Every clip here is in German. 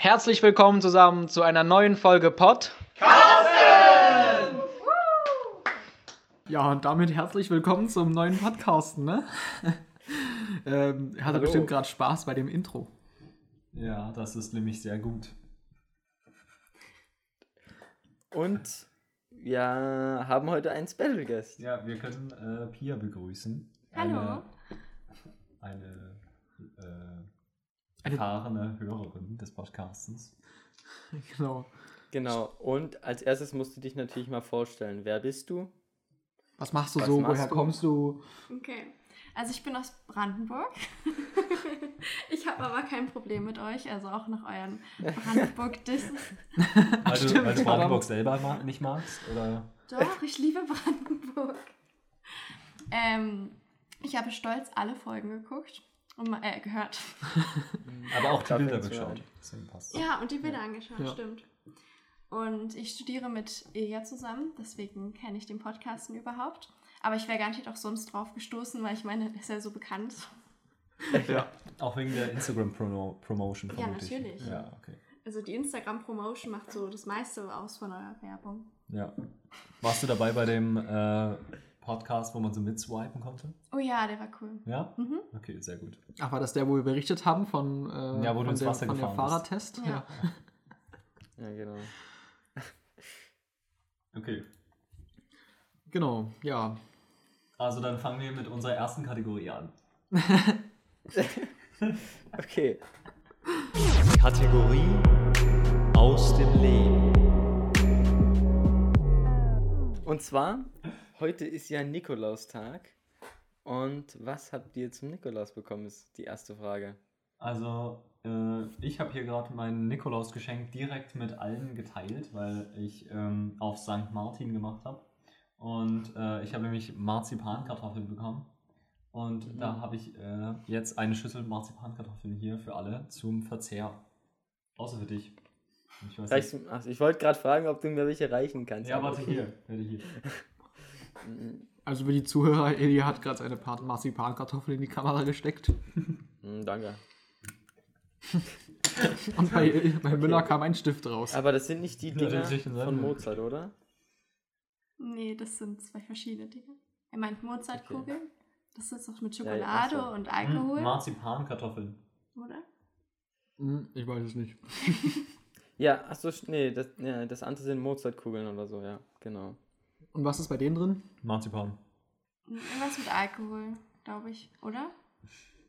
Herzlich willkommen zusammen zu einer neuen Folge Pod. Ja, und damit herzlich willkommen zum neuen Podcasten, ne? ähm, er hatte Hallo. bestimmt gerade Spaß bei dem Intro. Ja, das ist nämlich sehr gut. Und wir haben heute einen Special Guest. Ja, wir können äh, Pia begrüßen. Hallo. Eine, eine äh, erfahrene Hörerin des Podcastens. Genau. Genau. Und als erstes musst du dich natürlich mal vorstellen. Wer bist du? Was machst du Was so? machst Woher du? kommst du? Okay. Also ich bin aus Brandenburg. ich habe aber kein Problem mit euch, also auch nach euren Brandenburg-Dissen. Weil Stimmt, weil du Brandenburg selber nicht magst? Oder? Doch, ich liebe Brandenburg. Ähm, ich habe stolz alle Folgen geguckt und mal- äh, gehört. Aber auch die Bilder geschaut. Ja, und die Bilder angeschaut, Ja. stimmt. Und ich studiere mit Ilja zusammen, deswegen kenne ich den Podcasten überhaupt. Aber ich wäre garantiert auch sonst drauf gestoßen, weil ich meine, ist ja so bekannt. Ja. Auch wegen der Instagram-Promotion. Ja, natürlich. Ja, okay. Also die Instagram-Promotion macht so das meiste aus von eurer Werbung. Ja. Warst du dabei bei dem äh, Podcast, wo man so mitswipen konnte? Oh ja, der war cool. Ja? Mhm. Okay, sehr gut. Ach, war das der, wo wir berichtet haben von, äh, Ja, wo du der, von der gefahren. Fahrradtest? Ja. Ja, genau. Okay. Genau, ja. Also dann fangen wir mit unserer ersten Kategorie an. Okay. Kategorie aus dem Leben. Und zwar, heute ist ja Nikolaustag. Und was habt ihr zum Nikolaus bekommen, ist die erste Frage. Also, äh, ich habe hier gerade mein Nikolausgeschenk direkt mit allen geteilt, weil ich ähm, auf St. Martin gemacht habe. Und äh, ich habe nämlich Marzipankartoffeln bekommen. Und da habe ich äh, jetzt eine Schüssel Marzipankartoffeln hier für alle zum Verzehr. Außer für dich. Ich ich wollte gerade fragen, ob du mir welche reichen kannst. Ja, warte hier. Warte hier. Also für die Zuhörer, Elia hat gerade seine Part- Marzipankartoffel in die Kamera gesteckt. Mm, danke. Und bei, bei Müller kam ein Stift raus. Aber das sind nicht die Ja, Dinger von Mozart, oder? Nee, das sind zwei verschiedene Dinge. Er meint Mozartkugeln. Das ist doch mit Ja, ja, Schokolade ach so. und Hm, Alkohol, Marzipankartoffeln. oder? Hm, ich weiß es nicht. Ja, achso, nee, das, ja, das andere sind Mozartkugeln oder so, ja, genau. Und was ist bei denen drin? Marzipan. Irgendwas mit Alkohol, glaube ich, oder?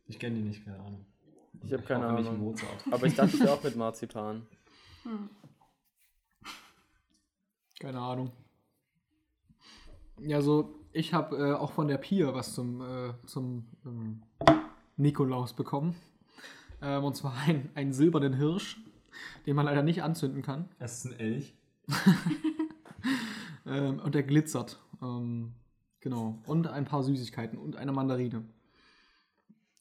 Ich kenne die nicht, keine Ahnung. Ich hab keine Ahnung. Mozart. Aber ich dachte ja auch mit Marzipan. Hm. Keine Ahnung. Ja, so, ich habe äh, auch von der Pia was zum, äh, zum ähm, Nikolaus bekommen. Ähm, und zwar ein, einen silbernen Hirsch, den man leider nicht anzünden kann. Es ist ein Elch. Ähm, und der glitzert. Ähm, genau. Und ein paar Süßigkeiten und eine Mandarine.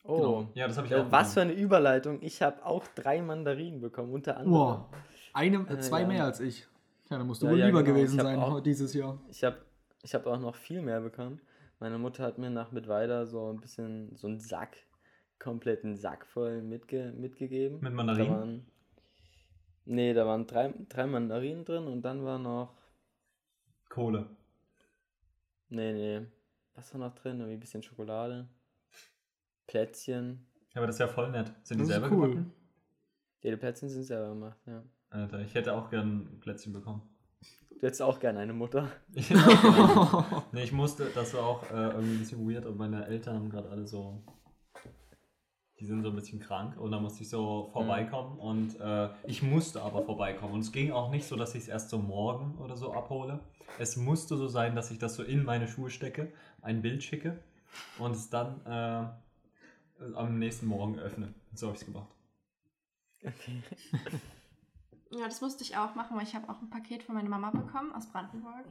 Oh, Genau. Ja, das habe ich ja, auch was für eine Überleitung. Ich habe auch drei Mandarinen bekommen, unter anderem. Wow. Eine, äh, Äh, zwei ja. mehr als ich. Ja, dann musst du Ja, wohl ja, lieber genau. gewesen sein auch- dieses Jahr. Ich habe ich hab auch noch viel mehr bekommen. Meine Mutter hat mir nach Mittweida so ein bisschen, so einen Sack, kompletten Sack voll mitge mitgegeben. Mit Da Mandarinen? waren, nee, da waren drei, drei Mandarinen drin und dann war noch, Kohle. nee, nee, was war noch drin? Irgendwie ein bisschen Schokolade, Plätzchen. Ja, aber das ist ja voll nett. Sind die Das ist selber cool. gebacken? Ja, die Plätzchen sind selber gemacht, ja. Alter, ich hätte auch gern ein Plätzchen bekommen. Du hättest auch gerne eine Mutter. Ich gern- nee, ich musste, das war auch äh, irgendwie ein bisschen weird und meine Eltern haben gerade alle so. Die sind so ein bisschen krank und da musste ich so vorbeikommen und äh, ich musste aber vorbeikommen. Und es ging auch nicht so, dass ich es erst so morgen oder so abhole. Es musste so sein, dass ich das so in meine Schuhe stecke, ein Bild schicke und es dann äh, am nächsten Morgen öffne. So habe ich es gemacht. Okay. Ja, das musste ich auch machen, weil ich habe auch ein Paket von meiner Mama bekommen aus Brandenburg.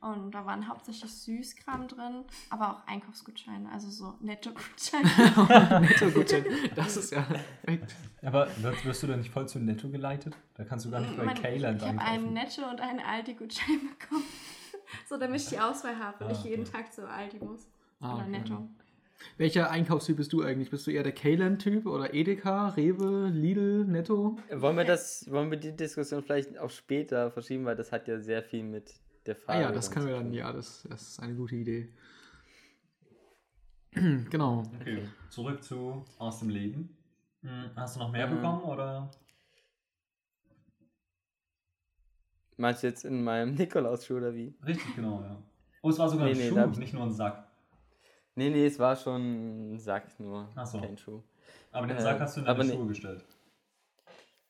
Und da waren hauptsächlich Süßkram drin, aber auch Einkaufsgutscheine, also so Netto-Gutscheine. Netto-Gutschein. Das ist ja perfekt. Aber wirst, wirst du da nicht voll zu Netto geleitet? Da kannst du gar nicht bei Mein- Kayland ich habe einen. Netto- und einen Aldi-Gutschein bekommen. so, damit ich die Auswahl habe und Ah, ich jeden okay. Tag zu Aldi muss. Ah, Oder okay. Netto. Welcher Einkaufstyp bist du eigentlich? Bist du eher der Kayland-Typ oder Edeka, Rewe, Lidl, Netto? Wollen wir das, wollen wir die Diskussion vielleicht auch später verschieben, weil das hat ja sehr viel mit der Ah Frage. ja, das können wir dann, ja, das, das ist eine gute Idee. genau. Okay, zurück zu aus dem Leben. Hm, Hast du noch mehr Ähm. bekommen oder? Meinst du jetzt in meinem Nikolausschuh oder wie? Richtig, genau, ja. Oh, es war sogar Nee, ein nee, Schuh, nicht nur ein Sack. Nee, nee, es war schon ein Sack nur. Ach so. Kein Schuh. Aber den Äh, Sack hast du in deine nee. Schuhe gestellt.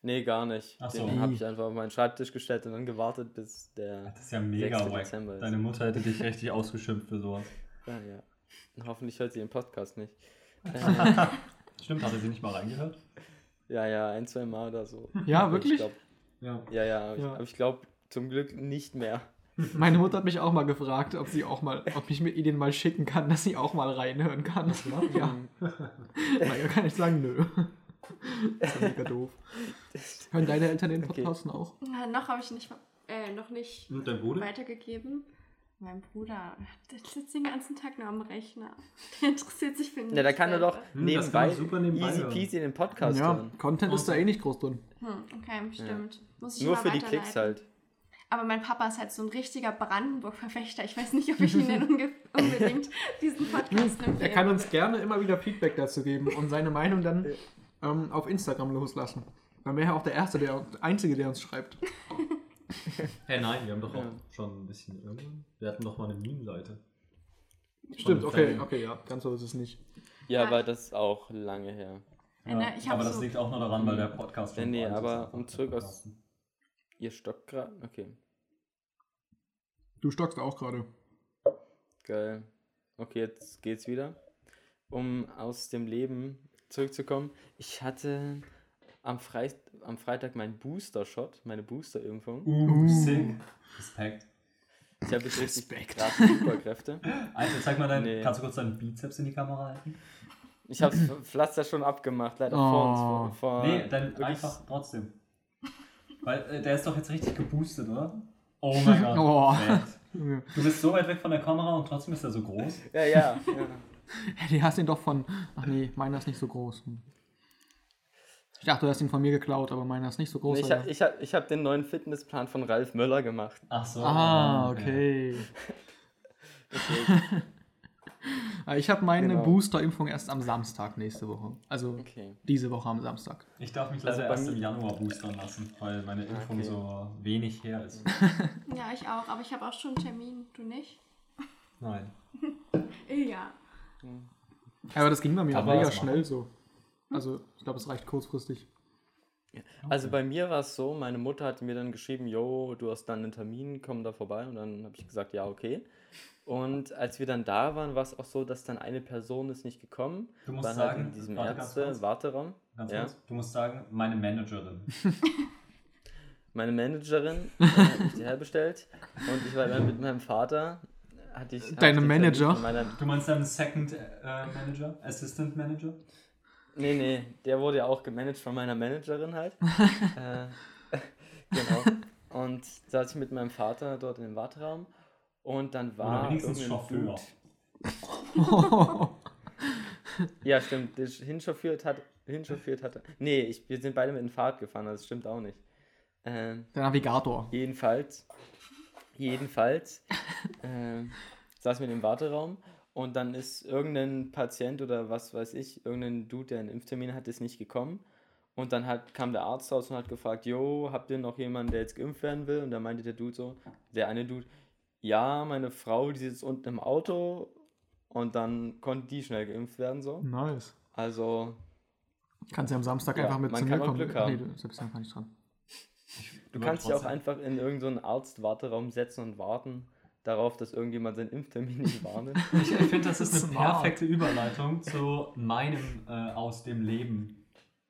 Nee, gar nicht. Ach so. Den habe ich einfach auf meinen Schreibtisch gestellt und dann gewartet, bis der. Das ist ja mega 6. wack. Dezember ist. Deine Mutter hätte dich richtig ausgeschimpft für sowas. Ja, ja. Und hoffentlich hört sie den Podcast nicht. Stimmt, hatte sie nicht mal reingehört? ja, ja, ein, zwei Mal oder so. Ja, Aber wirklich? Ich glaub, Ja. ja, ja, aber ich, Ja. aber ich glaube zum Glück nicht mehr. Meine Mutter hat mich auch mal gefragt, ob sie auch mal, ob ich mir den mal schicken kann, dass sie auch mal reinhören kann. Ja. Naja, kann ich sagen, nö. Das ist ja mega doof. Hören deine Eltern den Okay. Podcasten auch? Na, noch habe ich nicht, äh, noch nicht Und dein Bruder? weitergegeben. Mein Bruder, der sitzt den ganzen Tag nur am Rechner. Der interessiert sich für nichts. Ja, da kann er doch. Hm, nebenbei, super nebenbei easy peasy den Podcast Ja, hören. Content ist da eh nicht groß drin. Hm, okay, stimmt. Muss ich Nur für die. Klicks halt. Aber mein Papa ist halt so ein richtiger Brandenburg-Verfechter. Ich weiß nicht, ob ich ihn denn unbedingt diesen Podcast empfehlen Er kann uns gerne immer wieder Feedback dazu geben und seine Meinung dann ähm, auf Instagram loslassen. Dann wäre er auch der Erste, der Einzige, der uns schreibt. Hey, nein, wir haben doch auch Ja. schon ein bisschen irgendwann. Wir hatten doch mal eine Meme-Seite. Stimmt, okay, okay, ja, ganz so ist es nicht. Ja, Ja. aber das ist auch lange her. Äh, ne, ich hab aber das so- liegt auch nur daran, weil der Podcast Nee, nee, aber um zurück aus-. Ihr stockt gerade? Okay, Du stockst auch gerade. geil. Okay, jetzt geht's wieder. Um aus dem Leben zurückzukommen. Ich hatte am, Frei am Freitag meinen Booster-Shot, meine Booster-Impfung. Uh, Uh. sick. Respekt. Ich habe jetzt richtig krasse Superkräfte. Alter, zeig mal deinen. Nee. Kannst du kurz deinen Bizeps in die Kamera halten? Ich habe Pflaster schon abgemacht, leider vor uns. Oh. Vor, vor nee, dann wirklich- einfach trotzdem. Weil äh, der ist doch jetzt richtig geboostet, oder? Oh mein Gott. Oh. Du bist so weit weg von der Kamera und trotzdem ist er so groß. Ja, ja. ja. Die hast ihn doch von. Ach nee, meiner ist nicht so groß. Ich dachte, du hast ihn von mir geklaut, aber meiner ist nicht so groß. Nee, ich habe ich hab, ich hab den neuen Fitnessplan von Ralf Möller gemacht. Ach so. Ah, okay. Ich habe meine Genau. Booster-Impfung erst am Samstag nächste Woche. Also Okay. diese Woche am Samstag. Ich darf mich Also leider bei erst im Januar boostern lassen, weil meine Impfung Okay. so wenig her ist. Ja, ich auch. Aber ich habe auch schon einen Termin. Du nicht? Nein. Ja. Aber das ging bei mir auch mega schnell so. Also ich glaube, es reicht kurzfristig. Also bei mir war es so, meine Mutter hat mir dann geschrieben, jo, du hast dann einen Termin, komm da vorbei. Und dann habe ich gesagt, ja, okay. Und als wir dann da waren, war es auch so, dass dann eine Person ist nicht gekommen. Du musst War sagen, halt in diesem warte ganz kurz. Ärzte-Warteraum. Ganz Ja. kurz. Du musst sagen, meine Managerin. Meine Managerin äh, hat mich herbestellt. Und ich war dann mit meinem Vater. Hatte ich, hatte den Termin Manager? Meiner, Du meinst deinen Second äh, Manager? Assistant Manager? Nee, nee, der wurde ja auch gemanagt von meiner Managerin halt. äh, genau. Und da saß ich mit meinem Vater dort in dem Warteraum und dann war. Oder wenigstens Chauffeur. Ja, stimmt. Der hinchauffiert hat. Hinchauffiert hatte. Nee, ich, wir sind beide mit dem Fahrrad gefahren, das stimmt auch nicht. Ähm, Der Navigator. jedenfalls. Jedenfalls. ähm, saßen wir im Warteraum und dann ist irgendein Patient oder was weiß ich, irgendein Dude, der einen Impftermin hat, ist nicht gekommen. Und dann hat, kam der Arzt raus und hat gefragt, jo, habt ihr noch jemanden, der jetzt geimpft werden will? Und da meinte der Dude so, der eine Dude, ja, meine Frau, die sitzt unten im Auto. Und dann konnte die schnell geimpft werden, so. Nice. Also, Kannst ja am Samstag Ja, einfach mit man zu mir kann auch kommen. Glück Nee, haben. du, Sebastian kann ich dran. du kannst dich auch einfach in irgendeinen Arztwarteraum setzen und warten darauf, dass irgendjemand seinen Impftermin nicht wahrnimmt. Ich, ich finde, das ist eine Smart. perfekte Überleitung zu meinem äh, aus dem Leben,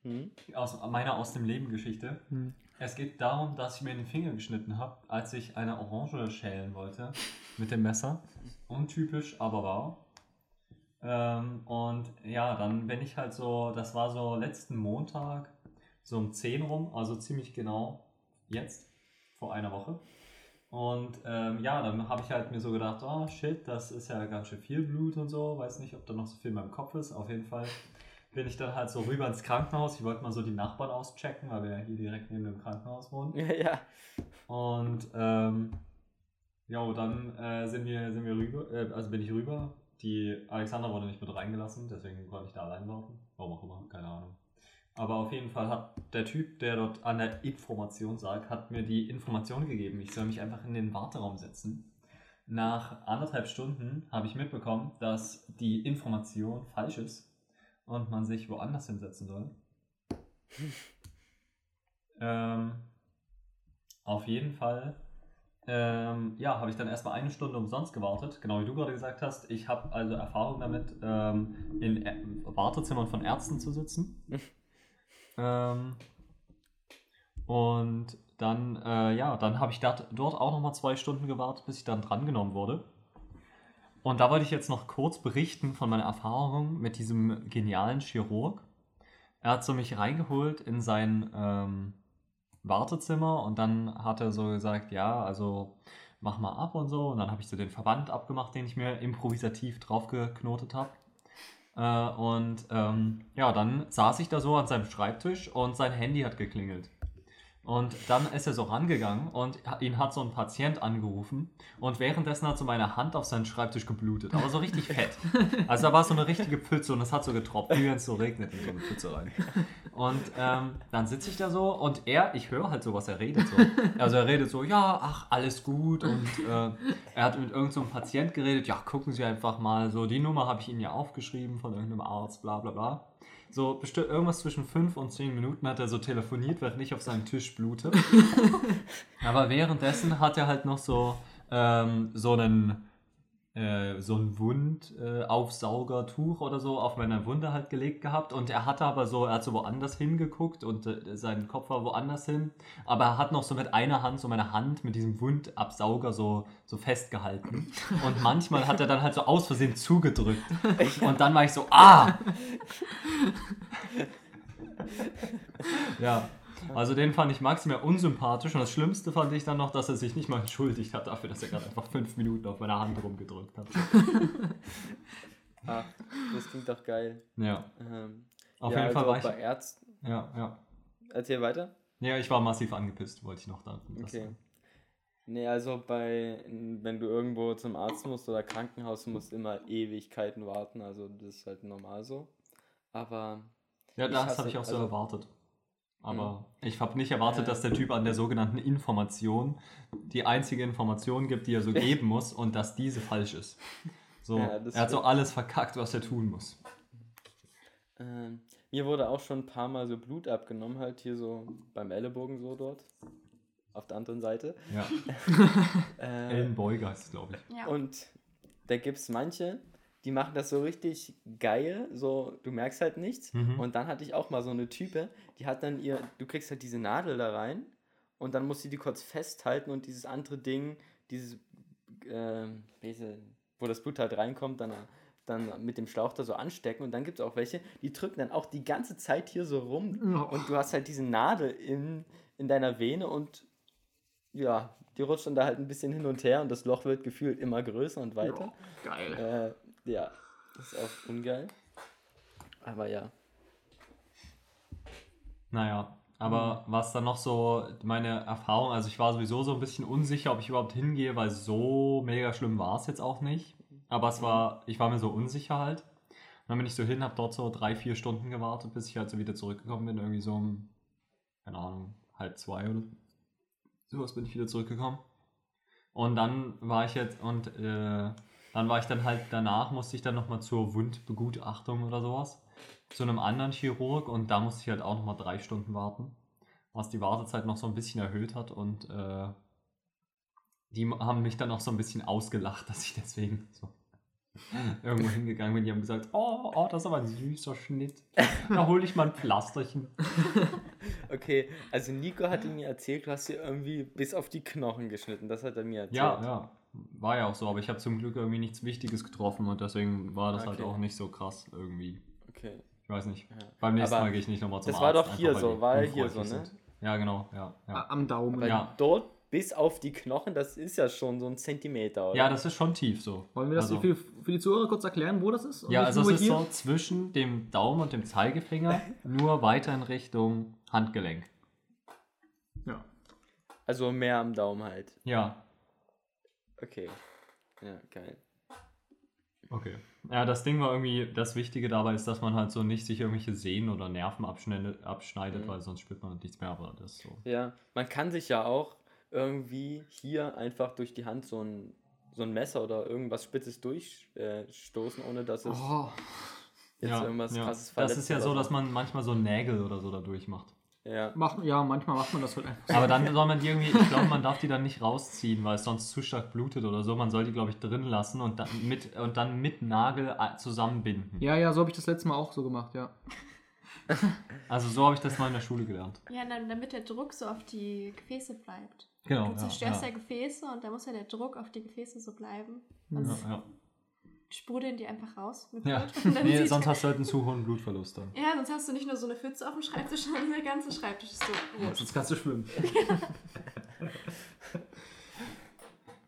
Hm? aus meiner aus dem Leben Geschichte. Hm. Es geht darum, dass ich mir den Finger geschnitten habe, als ich eine Orange schälen wollte mit dem Messer. Untypisch, aber wahr. Ähm, und ja, dann bin ich halt so, das war so letzten Montag, so um 10 rum, also ziemlich genau jetzt, vor einer Woche. Und ähm, ja, dann habe ich halt mir so gedacht, oh shit, das ist ja ganz schön viel Blut und so. Weiß nicht, ob da noch so viel in meinem Kopf ist. Auf jeden Fall bin ich dann halt so rüber ins Krankenhaus. Ich wollte mal so die Nachbarn auschecken, weil wir ja hier direkt neben dem Krankenhaus wohnen. Ja, ja. Und ähm, ja, dann äh, sind wir, sind wir rüber, äh, also bin ich rüber. Die Alexandra wurde nicht mit reingelassen, deswegen konnte ich da allein warten. Warum auch immer, keine Ahnung. Aber auf jeden Fall hat der Typ, der dort an der Information sagt, hat mir die Information gegeben, ich soll mich einfach in den Warteraum setzen. Nach anderthalb Stunden habe ich mitbekommen, dass die Information falsch ist und man sich woanders hinsetzen soll. ähm, auf jeden Fall ähm, ja, habe ich dann erstmal eine Stunde umsonst gewartet, genau wie du gerade gesagt hast. Ich habe also Erfahrung damit, ähm, in Ä Wartezimmern von Ärzten zu sitzen. Ähm, und dann, äh, ja, dann habe ich dort, dort auch nochmal zwei Stunden gewartet, bis ich dann drangenommen wurde. Und da wollte ich jetzt noch kurz berichten von meiner Erfahrung mit diesem genialen Chirurg. Er hat so mich reingeholt in sein ähm, Wartezimmer und dann hat er so gesagt, ja, also mach mal ab und so. Und dann habe ich so den Verband abgemacht, den ich mir improvisativ draufgeknotet habe. Äh, und ähm, ja, dann saß ich da so an seinem Schreibtisch und sein Handy hat geklingelt. Und dann ist er so rangegangen und ihn hat so ein Patient angerufen und währenddessen hat so meine Hand auf seinen Schreibtisch geblutet, aber so richtig fett. Also da war so eine richtige Pfütze und es hat so getropft, wie wenn es so regnet in so eine Pfütze rein. Und ähm, dann sitze ich da so und er, ich höre halt so, was er redet. So. Also er redet so, ja, ach, alles gut und äh, er hat mit irgendeinem so Patient geredet, ja, gucken Sie einfach mal, so die Nummer habe ich Ihnen ja aufgeschrieben von irgendeinem Arzt, bla bla bla. So bestimmt irgendwas zwischen 5 und 10 Minuten hat er so telefoniert, während ich auf seinem Tisch blute. Aber währenddessen hat er halt noch so, ähm, so einen äh, so ein Wundaufsaugertuch äh, oder so auf meiner Wunde halt gelegt gehabt. Und er hatte aber so, er hat so woanders hingeguckt und äh, sein Kopf war woanders hin, aber er hat noch so mit einer Hand so meine Hand mit diesem Wundabsauger so, so festgehalten. Und manchmal hat er dann halt so aus Versehen zugedrückt. Und dann war ich so, ah! ja, also den fand ich maximal unsympathisch und das Schlimmste fand ich dann noch, dass er sich nicht mal entschuldigt hat dafür, dass er gerade einfach fünf Minuten auf meiner Hand rumgedrückt hat. Ach, das klingt doch geil. Ja. Ähm, auf ja, jeden Fall also war ich. bei Ärzten. Ja, ja. Erzähl weiter. Ja, ich war massiv angepisst, wollte ich noch da. Okay. Nee, also bei, wenn du irgendwo zum Arzt musst oder Krankenhaus, musst immer Ewigkeiten warten, also das ist halt normal so. Aber Ja, das habe ich auch so also- erwartet. Aber Mhm. ich habe nicht erwartet, dass der Typ an der sogenannten Information die einzige Information gibt, die er so geben muss und dass diese falsch ist. So, Ja, er hat so alles verkackt, was er tun muss. ähm, mir wurde auch schon ein paar Mal so Blut abgenommen, halt hier so beim Ellenbogen so dort. Auf der anderen Seite. Ja, Äh, Ellenbeuger ist es, glaube ich. Ja. Und da gibt es manche, die machen das so richtig geil, so du merkst halt nichts. Mhm. Und dann hatte ich auch mal so eine Type, die hat dann ihr, du kriegst halt diese Nadel da rein und dann musst du die kurz festhalten und dieses andere Ding, dieses, welche- wo das Blut halt reinkommt, dann, dann mit dem Schlauch da so anstecken. Und dann gibt es auch welche, die drücken dann auch die ganze Zeit hier so rum Oh. und du hast halt diese Nadel in, in deiner Vene und ja, die rutscht dann da halt ein bisschen hin und her und das Loch wird gefühlt immer größer und weiter. Geil. Äh, ja, das ist auch ungeil. Aber ja. Naja, aber was dann noch so meine Erfahrung, also ich war sowieso so ein bisschen unsicher, ob ich überhaupt hingehe, weil so mega schlimm war es jetzt auch nicht. Aber es war, ich war mir so unsicher halt. Und dann bin ich so hin, habe dort so drei, vier Stunden gewartet, bis ich halt so wieder zurückgekommen bin, irgendwie so um, keine Ahnung, halb zwei oder sowas bin ich wieder zurückgekommen. Und dann war ich jetzt, und äh, dann war ich dann halt, danach musste ich dann nochmal zur Wundbegutachtung oder sowas zu einem anderen Chirurg und da musste ich halt auch nochmal drei Stunden warten, was die Wartezeit noch so ein bisschen erhöht hat und äh, die haben mich dann auch so ein bisschen ausgelacht, dass ich deswegen so irgendwo hingegangen bin. Die haben gesagt, oh, oh, das ist aber ein süßer Schnitt. Da hole ich mal ein Pflasterchen. Okay, also Nico hatte mir erzählt, du hast dir irgendwie bis auf die Knochen geschnitten. Das hat er mir erzählt. Ja, ja, war ja auch so, aber ich habe zum Glück irgendwie nichts Wichtiges getroffen und deswegen war das halt Okay. auch nicht so krass irgendwie. Okay. Ich weiß nicht. Ja. Beim nächsten Aber Mal gehe ich nicht nochmal zum das Arzt. war doch hier weil so, war hier so, ne? sind. Ja, genau, ja. ja. Am Daumen. Aber Ja. dort bis auf die Knochen, das ist ja schon so ein Zentimeter, oder? Ja, das ist schon tief so. Wollen wir das also, für, für die Zuhörer kurz erklären, wo das ist? Und Ja, also es ist hier? so zwischen dem Daumen und dem Zeigefinger, nur weiter in Richtung Handgelenk. Ja. Also mehr am Daumen halt. Ja, Okay. Ja, geil. okay. Ja, das Ding war irgendwie, das Wichtige dabei ist, dass man halt so nicht sich irgendwelche Sehnen oder Nerven abschneidet, abschneidet Mhm. weil sonst spürt man nichts mehr, aber das ist so. Ja, man kann sich ja auch irgendwie hier einfach durch die Hand so ein, so ein Messer oder irgendwas Spitzes durchstoßen, äh, ohne dass es Oh, jetzt ja, irgendwas ja. krasses Das verletzt ist ja so, dass man manchmal so Nägel oder so da durchmacht. Ja. macht, ja, manchmal macht man das halt einfach. Aber dann soll man die irgendwie, ich glaube, man darf die dann nicht rausziehen, weil es sonst zu stark blutet oder so. Man soll die, glaube ich, drin lassen und dann mit, und dann mit Nagel äh, zusammenbinden. Ja, ja, so habe ich das letzte Mal auch so gemacht, ja. Also so habe ich das mal in der Schule gelernt. Ja, dann, damit der Druck so auf die Gefäße bleibt. Genau. Du zerstörst ja, ja Gefäße und da muss ja der Druck auf die Gefäße so bleiben. Ja. Sonst ja, ja. Sprudeln die einfach raus mit ja. Blut. Und dann Nee, sonst hast du halt einen zu hohen Blutverlust dann. ja, sonst hast du nicht nur so eine Pfütze auf dem Schreibtisch, sondern der ganze Schreibtisch ist so rot. Sonst kannst du schwimmen.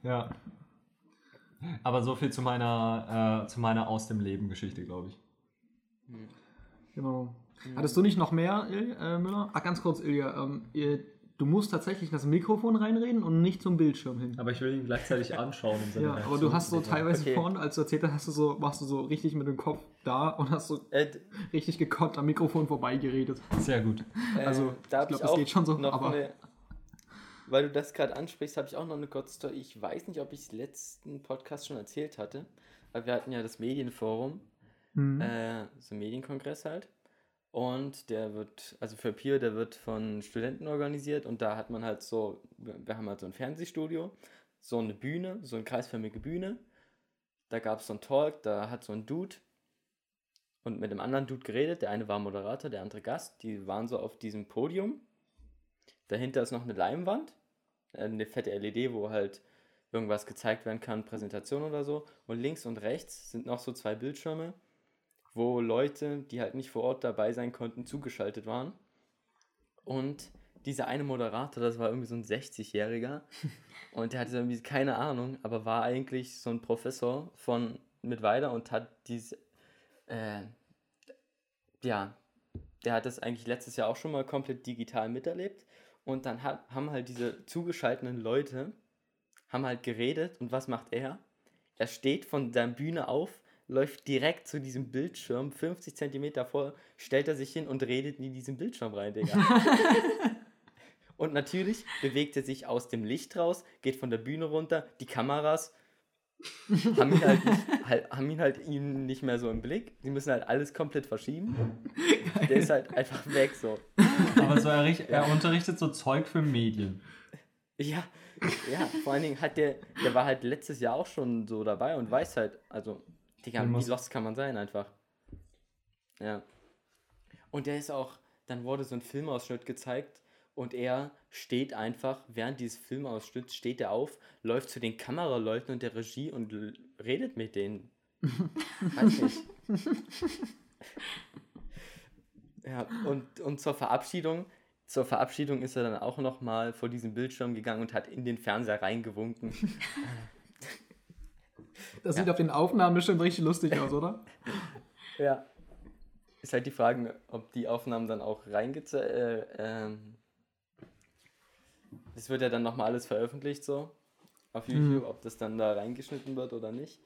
Ja. Aber so viel zu meiner, äh, zu meiner Aus dem Leben Geschichte, glaube ich. Genau. Hattest du nicht noch mehr, Il äh, Müller? Ach, ganz kurz, Ilja. Ähm, ihr, du musst tatsächlich in das Mikrofon reinreden und nicht zum Bildschirm hin. Aber ich will ihn gleichzeitig anschauen. Ja, aber du hast so teilweise Okay. vorhin, als du erzählt hast, hast du so, warst du so richtig mit dem Kopf da und hast so Äh, richtig gekonnt am Mikrofon vorbeigeredet. Sehr gut. äh, Also, da ich hab glaub, ich das geht schon so, noch aber- eine, weil du das gerade ansprichst, habe ich auch noch eine kurze Story. Ich weiß nicht, ob ich es letzten Podcast schon erzählt hatte, aber wir hatten ja das Medienforum, Mhm. äh, so ein Medienkongress halt. Und der wird, also für Peer, der wird von Studenten organisiert und da hat man halt so, wir haben halt so ein Fernsehstudio, so eine Bühne, so eine kreisförmige Bühne. Da gab es so einen Talk, da hat so ein Dude und mit dem anderen Dude geredet. Der eine war Moderator, der andere Gast. Die waren so auf diesem Podium. Dahinter ist noch eine Leinwand, äh, eine fette LED, wo halt irgendwas gezeigt werden kann, Präsentation oder so. Und links und rechts sind noch so zwei Bildschirme, wo Leute, die halt nicht vor Ort dabei sein konnten, zugeschaltet waren. Und dieser eine Moderator, das war irgendwie so ein 60-Jähriger und der hatte irgendwie keine Ahnung, aber war eigentlich so ein Professor von Mittweida und hat diese, äh, ja, der hat das eigentlich letztes Jahr auch schon mal komplett digital miterlebt und dann hat, haben halt diese zugeschalteten Leute, haben halt geredet und was macht er? Er steht von der Bühne auf, läuft direkt zu diesem Bildschirm, 50 Zentimeter vor, stellt er sich hin und redet in diesen Bildschirm rein, Digga. und natürlich bewegt er sich aus dem Licht raus, geht von der Bühne runter, die Kameras haben ihn halt, nicht, halt, haben ihn halt ihn nicht mehr so im Blick. Sie müssen halt alles komplett verschieben. Der ist halt einfach weg so. Aber so er, er unterrichtet so Zeug für Medien. Ja, ja, vor allen Dingen hat der, der war halt letztes Jahr auch schon so dabei und weiß halt, also, Digga, wie lost kann man sein einfach. Ja. Und der ist auch, dann wurde so ein Filmausschnitt gezeigt und er steht einfach, während dieses Filmausschnitts steht er auf, läuft zu den Kameraleuten und der Regie und redet mit denen. Weiß nicht. Ja, und, und zur Verabschiedung, zur Verabschiedung ist er dann auch nochmal vor diesen Bildschirm gegangen und hat in den Fernseher reingewunken. Das sieht auf den Aufnahmen bestimmt richtig lustig aus, oder? Ja. Ist halt die Frage, ob die Aufnahmen dann auch reingezeigt. Äh, ähm, das wird ja dann nochmal alles veröffentlicht so auf YouTube, ob das dann da reingeschnitten wird oder nicht.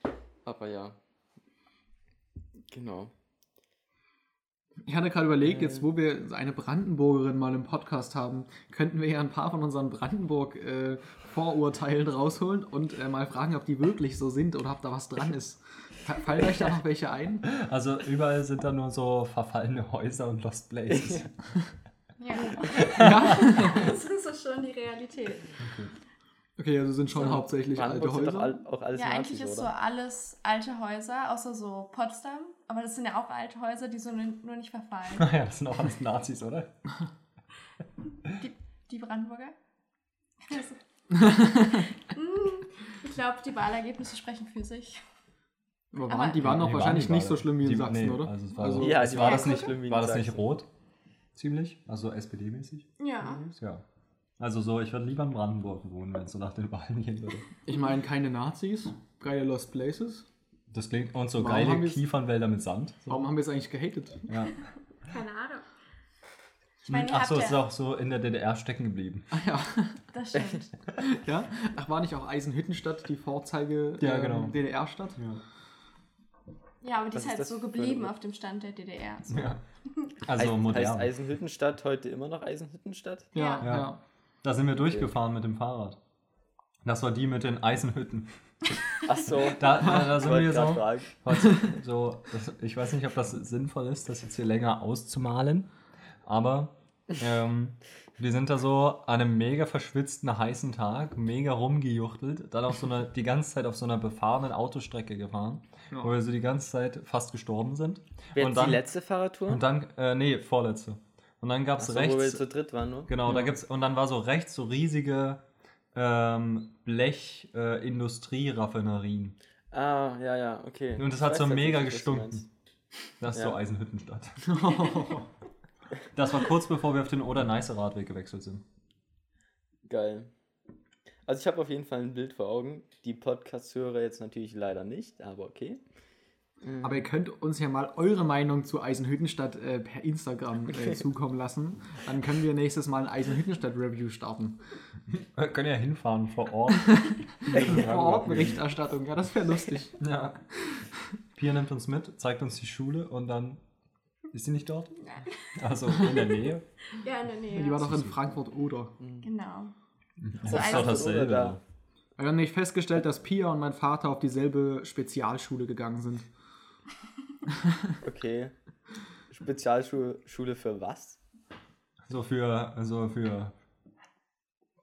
Aber ja. Genau. Ich hatte gerade überlegt, jetzt wo wir eine Brandenburgerin mal im Podcast haben, könnten wir ja ein paar von unseren Brandenburg-Vorurteilen rausholen und äh, mal fragen, ob die wirklich so sind oder ob da was dran ist. Fa- Fallen euch da noch welche ein? Also überall sind da nur so verfallene Häuser und Lost Places. Ja, Ja. das ist doch schon die Realität. Okay, also sind schon So, hauptsächlich alte Brandenburg sind Häuser. doch all, auch alles ja, Nazis, eigentlich ist so oder? alles alte Häuser, außer so Potsdam. Aber das sind ja auch alte Häuser, die so nur nicht verfallen. Naja, das sind auch alles Nazis, oder? Die, die Brandenburger? Also, Mm, ich glaube, die Wahlergebnisse sprechen für sich. Aber Aber- waren, die waren doch Die wahrscheinlich waren nicht so schlimm wie in die- Sachsen, nee, oder? Also es war, Also- so, Ja, es war waren das nicht nicht, schlimm wie in war das nicht rot? Ziemlich? Also SPD-mäßig? Ja. Ja. Also so, ich würde lieber in Brandenburg wohnen, wenn es so nach den Wahlen gehen würde. Ich meine, keine Nazis, geile Lost Places. Das klingt und so Warum geile Kiefernwälder mit Sand. So. Warum haben wir es eigentlich gehatet? Ja. Keine Ahnung. Ich meine, ihr Ach so, es ist auch so in der DDR stecken geblieben. Ah ja. das stimmt. ja. Ach, war nicht auch Eisenhüttenstadt die Vorzeige Ja, ähm, genau. DDR-Stadt? Ja. Ja, aber die Was ist halt so geblieben auf dem Stand der DDR. So. ja. Also heißt, modern. heißt Eisenhüttenstadt heute immer noch Eisenhüttenstadt? Ja, Ja. ja. Da sind wir durchgefahren mit dem Fahrrad. Das war die mit den Eisenhütten. Ach so. Da, da, da Ich sind wir so. so das, ich weiß nicht, ob das sinnvoll ist, das jetzt hier länger auszumalen, aber ähm, wir sind da so an einem mega verschwitzten, heißen Tag, mega rumgejuchtelt, dann auf so eine, die ganze Zeit auf so einer befahrenen Autostrecke gefahren, Ja. wo wir so die ganze Zeit fast gestorben sind. Wer und dann, die letzte Fahrradtour? und dann, äh, nee, vorletzte. Und dann gab es so, wo wir rechts, zu dritt waren nur? Genau, da Ja. gibt's und dann war so rechts so riesige ähm, Blech-Industrieraffinerien. Ah, ja, ja, okay. und das hat so mega gestunken. Das ist Ja. so Eisenhüttenstadt. Das war kurz bevor wir auf den Oder-Neiße-Radweg gewechselt sind. Geil. Also ich habe auf jeden Fall ein Bild vor Augen. Die Podcast-Hörer jetzt natürlich leider nicht, aber okay. Aber ihr könnt uns ja mal eure Meinung zu Eisenhüttenstadt äh, per Instagram äh, zukommen lassen. Dann können wir nächstes Mal ein Eisenhüttenstadt-Review starten. Wir können ja hinfahren vor Ort. Vor Ort Berichterstattung, ja, das wäre lustig. Ja. Pia nimmt uns mit, zeigt uns die Schule und dann. Ist sie nicht dort? Also in der Nähe. Ja, in der Nähe. Die war doch in Frankfurt oder. Genau. Das So ist doch dasselbe. oder Wir haben nicht festgestellt, dass Pia und mein Vater auf dieselbe Spezialschule gegangen sind. Okay. Spezialschule Schule für was? So für, also für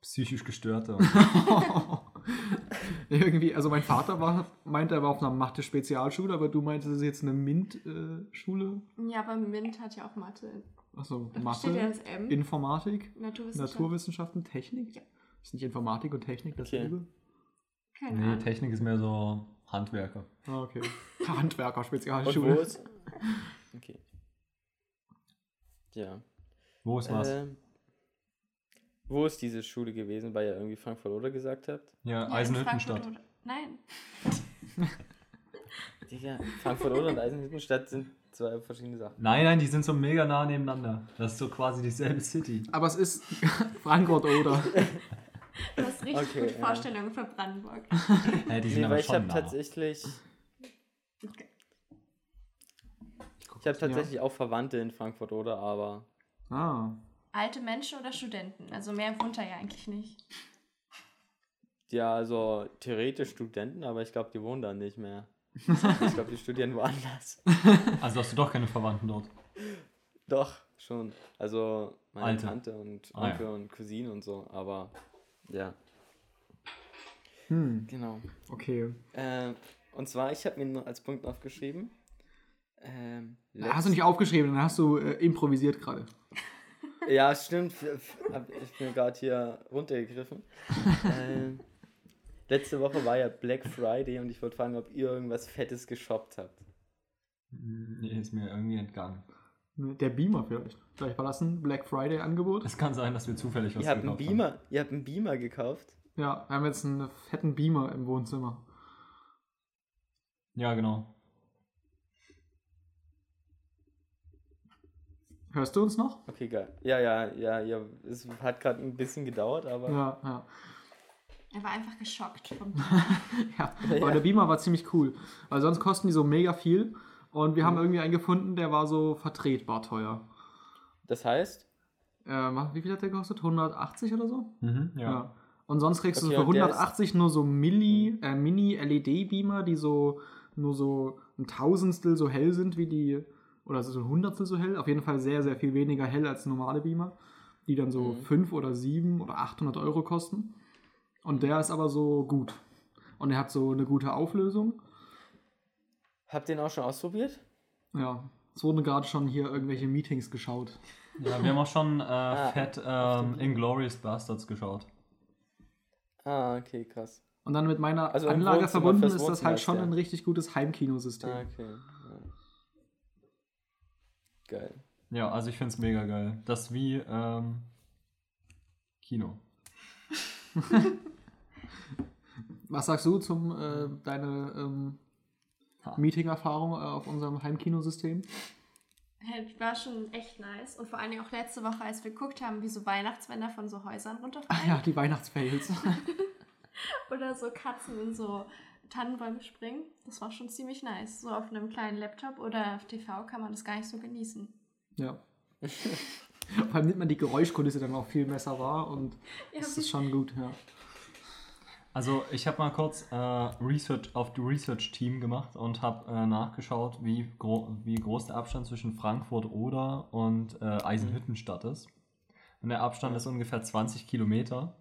psychisch Gestörte. Irgendwie, also mein Vater war, meinte, er war auf einer Mathe-Spezialschule, aber du meintest, es ist jetzt eine MINT-Schule. Ja, aber MINT hat ja auch Mathe. Achso, ja Mathe, M. Informatik, Naturwissenschaft. Naturwissenschaften, Technik. Ja. Ist nicht Informatik und Technik dasselbe? Keine nee, Ahnung. Technik ist mehr so Handwerker. Ah, okay. Und wo Handwerker-Spezialschule. ist. Okay. Ja. Wo ist was? Ähm, wo ist diese Schule gewesen, weil ihr irgendwie Frankfurt oder gesagt habt? ja, Ja, Eisenhüttenstadt. Frankfurt oder- Nein. Digga, Frankfurt oder und Eisenhüttenstadt sind zwei verschiedene Sachen. Nein, nein, die sind so mega nah nebeneinander. Das ist so quasi dieselbe City. Aber es ist Frankfurt oder. Du hast richtig Okay, gute ja. Vorstellungen für Brandenburg. Äh, die sind Nee, aber weil ich habe tatsächlich. Ich habe tatsächlich auch Verwandte in Frankfurt oder, aber Ah. Alte Menschen oder Studenten? Also mehr wohnt er ja eigentlich nicht. ja, also theoretisch Studenten, aber ich glaube, die wohnen da nicht mehr. Ich glaube, die studieren woanders. Also hast du doch keine Verwandten dort. Doch, schon. Also meine Alte. Tante und Ah, ja. Onkel und Cousine und so, aber ja, Hm, genau. okay. Ähm, und zwar, ich habe mir nur als Punkt aufgeschrieben. Ähm, Na, hast du nicht aufgeschrieben, dann hast du äh, improvisiert gerade. Ja, stimmt. Ich bin gerade hier runtergegriffen. ähm, letzte Woche war ja Black Friday und ich wollte fragen, ob ihr irgendwas Fettes geshoppt habt. Nee, ist mir irgendwie entgangen. Der Beamer vielleicht. Vielleicht war das ein Black Friday-Angebot. Es kann sein, dass wir zufällig was Ihr habt einen gekauft Beamer, ihr habt einen Beamer gekauft. Ja, wir haben jetzt einen fetten Beamer im Wohnzimmer. Haben. Ja, genau. Hörst du uns noch? Okay, geil. Ja, ja, ja, ja. Es hat gerade ein bisschen gedauert, aber. Ja, ja. Er war einfach geschockt vom ja. Ja. Aber der Beamer war ziemlich cool. Weil sonst kosten die so mega viel. Und wir haben irgendwie einen gefunden, der war so vertretbar teuer. Das heißt, Ähm, wie viel hat der gekostet? 180 oder so? Mhm, ja. Ja. Und sonst kriegst Okay, du für und der 180 nur so Milli, äh, Mini-LED-Beamer, die so nur so ein Tausendstel so hell sind wie die, oder so ein Hundertstel so hell. Auf jeden Fall sehr, sehr viel weniger hell als normale Beamer, die dann so Mhm. 5 oder 7 oder 800 Euro kosten. Und der ist aber so gut. Und er hat so eine gute Auflösung. Habt ihr ihn auch schon ausprobiert? Ja, es wurden gerade schon hier irgendwelche Meetings geschaut. Ja, wir haben auch schon äh, Ah, fett ähm, Inglourious Bastards geschaut. Ah, okay, krass. Und dann mit meiner Also Anlage Wohnzimmer, verbunden ist das halt schon der. ein richtig gutes Heimkinosystem. Ah, okay. Ja. Geil. Ja, also ich finde es mega geil. Das ist wie ähm, Kino. Was sagst du zum äh, deine ähm. Meeting-Erfahrung äh, auf unserem Heimkinosystem? War schon echt nice. Und vor allen Dingen auch letzte Woche, als wir geguckt haben, wie so Weihnachtsmänner von so Häusern runterfallen. Ach ja, die Weihnachtsfails. Oder so Katzen in so Tannenbäume springen. Das war schon ziemlich nice. So auf einem kleinen Laptop oder auf TV kann man das gar nicht so genießen. ja. Vor allem nimmt man die Geräuschkulisse dann auch viel besser wahr und Ja, das ist schon gut, ja. Also ich habe mal kurz äh, Research auf die Research-Team gemacht und habe äh, nachgeschaut, wie, gro wie groß der Abstand zwischen Frankfurt oder und äh, Eisenhüttenstadt ist. Und der Abstand ist ungefähr 20 Kilometer.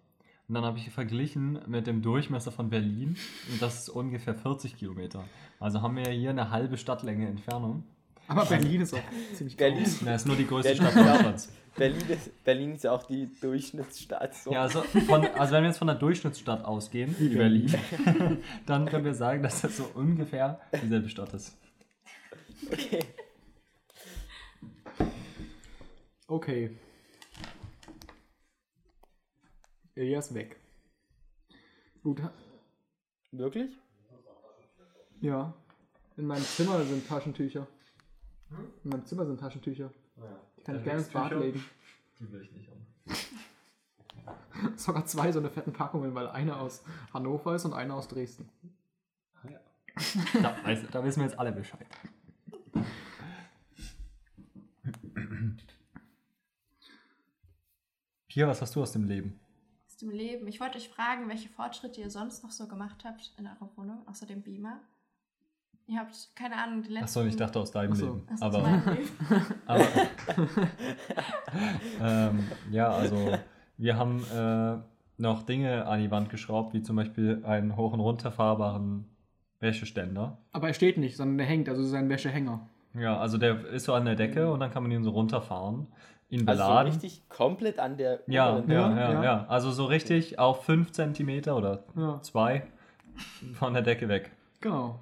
Und dann habe ich verglichen mit dem Durchmesser von Berlin und das ist ungefähr 40 Kilometer. Also haben wir hier eine halbe Stadtlänge Entfernung. Aber Berlin ist auch ziemlich Berlin. groß. Das ist nur die größte Berlin, Stadt. Deutschlands. Berlin ist, Berlin ist ja auch die Durchschnittsstadt. So. Ja, also, von, also wenn wir jetzt von der Durchschnittsstadt ausgehen, wie Berlin, dann können wir sagen, dass das so ungefähr dieselbe Stadt ist. Okay. Okay. Ist weg. Gut, Wirklich? ja. In meinem Zimmer sind Taschentücher. In meinem Zimmer sind Taschentücher. Die kann ich gerne ins Bad legen. Die will ich nicht haben. Sogar zwei so eine fetten Packungen, weil eine aus Hannover ist und eine aus Dresden. Da, weiß, da wissen wir jetzt alle Bescheid. Pia, was hast du aus dem Leben? Aus dem Leben. Ich wollte euch fragen, welche Fortschritte ihr sonst noch so gemacht habt in eurer Wohnung, außer dem Beamer. Ihr habt, keine Ahnung, die letzten... Achso, ich dachte aus deinem so. Leben. Aus Aber, Leben. aber ähm, ja, also wir haben äh, noch Dinge an die Wand geschraubt, wie zum Beispiel einen hoch- und runterfahrbaren Wäscheständer. Aber er steht nicht, sondern er hängt, also es ist ein Wäschehänger. Ja, also der ist so an der Decke und dann kann man ihn so runterfahren, ihn Also so beladen. richtig komplett an der ja, ja, Ja, ja, ja. ja, Also so richtig auf 5 cm oder Ja, 2 von der Decke weg. genau.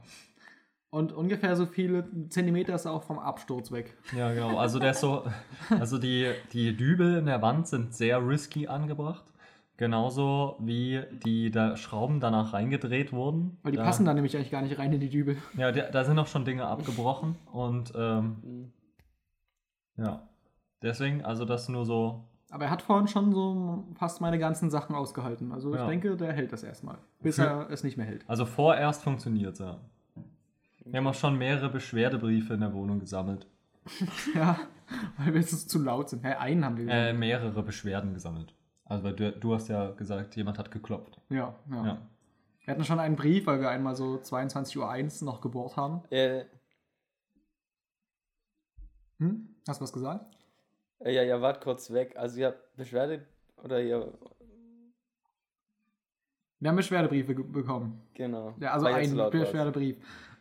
Und ungefähr so viele Zentimeter ist er auch vom Absturz weg. Ja, genau. Also der ist so, also die, die Dübel in der Wand sind sehr risky angebracht. Genauso wie die da Schrauben danach reingedreht wurden. Weil die da, passen da nämlich eigentlich gar nicht rein in die Dübel. Ja, da, da sind auch schon Dinge abgebrochen und ähm, Mhm. ja. Deswegen, also das nur so. Aber er hat vorhin schon so fast meine ganzen Sachen ausgehalten. Also ich Ja. denke, der hält das erstmal. Bis Für- er es nicht mehr hält. Also vorerst funktioniert ja. Wir haben auch schon mehrere Beschwerdebriefe in der Wohnung gesammelt. Ja, weil wir jetzt zu laut sind. Hä, einen haben wir Äh, gesagt. mehrere Beschwerden gesammelt. Also weil du, du hast ja gesagt, jemand hat geklopft. Ja, ja, Ja. Wir hatten schon einen Brief, weil wir einmal so 22.01 Uhr noch gebohrt haben. Äh, Hm? Hast du was gesagt? äh, ja, ja, wart kurz weg. Also ihr habt Beschwerde oder ihr. Wir haben Beschwerdebriefe bekommen. Genau. Ja, also Weil ihr einen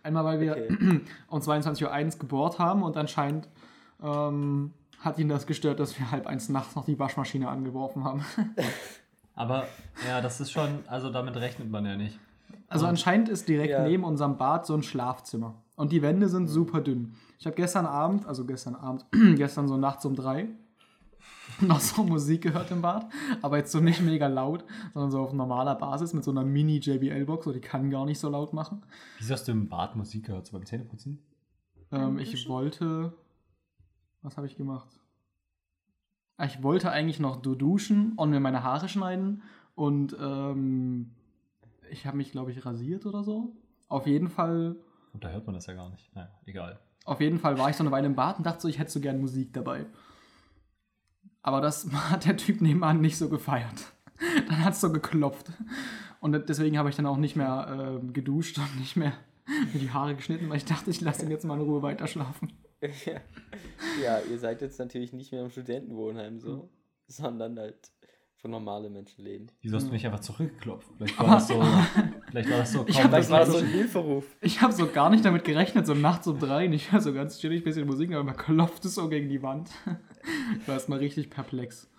Einmal, weil wir Okay. um 22.01 Uhr gebohrt haben und anscheinend ähm, hat ihn das gestört, dass wir halb eins nachts noch die Waschmaschine angeworfen haben. Aber ja, das ist schon, also damit rechnet man ja nicht. Also anscheinend ist direkt Ja. neben unserem Bad so ein Schlafzimmer. Und die Wände sind super dünn. Ich habe gestern Abend, also gestern Abend, gestern so nachts um drei, noch so Musik gehört im Bad. Aber jetzt so nicht mega laut, sondern so auf normaler Basis mit so einer Mini-JBL-Box. So, die kann gar nicht so laut machen. Wieso hast du im Bad Musik gehört? So beim Zähneputzen? Ähm, ich wollte. Was habe ich gemacht? Ah, Ich wollte eigentlich noch du- duschen und mir meine Haare schneiden. Und ähm, ich habe mich, glaube ich, rasiert oder so. Auf jeden Fall. Und da hört man das ja gar nicht. Naja, egal. Auf jeden Fall war ich so eine Weile im Bad und dachte so, ich hätte so gern Musik dabei. Aber das hat der Typ nebenan nicht so gefeiert. Dann hat es so geklopft. Und deswegen habe ich dann auch nicht mehr äh, geduscht und nicht mehr mir die Haare geschnitten, weil ich dachte, ich lasse ihn jetzt mal in Ruhe weiter schlafen. ja, ihr seid jetzt natürlich nicht mehr im Studentenwohnheim so, sondern halt für normale Menschenleben. Wieso hast du Ja. mich einfach zurückgeklopft? Vielleicht war das so. vielleicht war das so. Ich komm, Vielleicht das war das so so- ein Hilferuf. Ich habe so gar nicht damit gerechnet, so nachts um drei. und Ich höre so ganz chillig ein bisschen Musik, aber man klopft es so gegen die Wand. Ich war erstmal richtig perplex.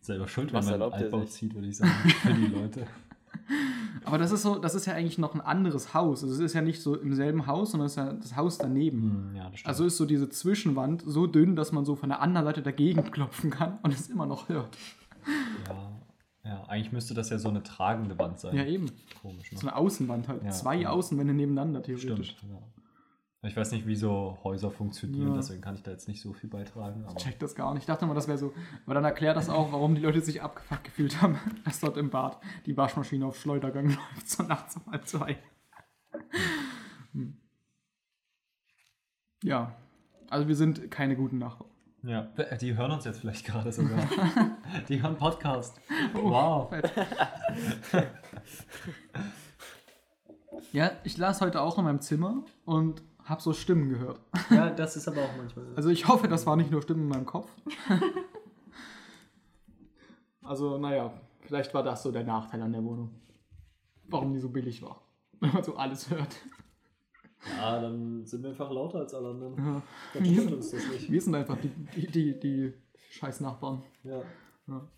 selber schuld, wenn Was man erlaubt er Altbau zieht, würde ich sagen. Für die Leute. Aber das ist so, das ist ja eigentlich noch ein anderes Haus. Also es ist ja nicht so im selben Haus, sondern es ist ja das Haus daneben. Hm, ja, das stimmt. Also ist so diese Zwischenwand so dünn, dass man so von der anderen Seite dagegen klopfen kann und es immer noch hört. ja. Eigentlich müsste das ja so eine tragende Wand sein. Ja, eben. Komisch, ne? So eine Außenwand halt. Ja. Zwei Außenwände nebeneinander, theoretisch. Stimmt. Ja. Ich weiß nicht, wie so Häuser funktionieren, Ja. deswegen kann ich da jetzt nicht so viel beitragen. Ich check das gar nicht. Ich dachte mal, das wäre so. Aber dann erklärt das auch, warum die Leute sich abgefuckt gefühlt haben, dass dort im Bad die Waschmaschine auf Schleudergang läuft, so nachts um halb zwei. Hm. Ja. Also wir sind keine guten Nachbarn. ja, die hören uns jetzt vielleicht gerade sogar. die hören Podcast. Oh. Wow. Ja, ich las heute auch in meinem Zimmer und habe so Stimmen gehört. Ja, das ist aber auch manchmal. Also ich hoffe, das war nicht nur Stimmen in meinem Kopf. also, naja, vielleicht war das so der Nachteil an der Wohnung. Warum die so billig war. Wenn man so alles hört. Ja, dann sind wir einfach lauter als alle anderen. Ja. Dann stört uns das nicht. Wir sind einfach die, die, die, die scheiß Nachbarn. Ja, Ja.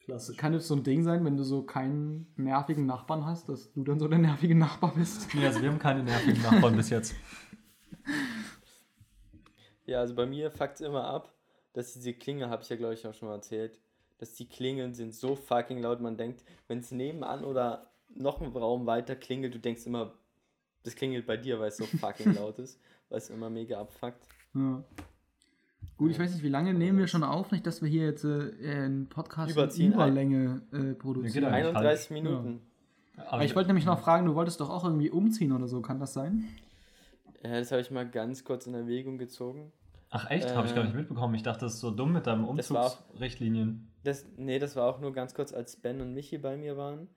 Klassisch. Kann jetzt so ein Ding sein, wenn du so keinen nervigen Nachbarn hast, dass du dann so der nervige Nachbar bist. Nee, also wir haben keine nervigen Nachbarn bis jetzt. Ja, also bei mir fuckt es immer ab, dass diese Klingel, habe ich ja glaube ich auch schon mal erzählt, dass die Klingeln sind so fucking laut, man denkt, wenn es nebenan oder noch ein Raum weiter klingelt, du denkst immer, das klingelt bei dir, weil es so fucking laut ist, weil es immer mega abfuckt. Ja. Gut, ich weiß nicht, wie lange nehmen wir schon auf, nicht, dass wir hier jetzt äh, einen Podcast Überziehen, in Überlänge äh, produzieren. Ja, genau. 31 Minuten. Aber ich wollte nämlich noch fragen, du wolltest doch auch irgendwie umziehen oder so, kann das sein? Ja, das habe ich mal ganz kurz in Erwägung gezogen. Ach echt? Habe ich gar Äh, nicht mitbekommen. Ich dachte, das ist so dumm mit deinen Das auch- Umzugsrichtlinien. Das, nee, das war auch nur ganz kurz, als Ben und Michi bei mir waren,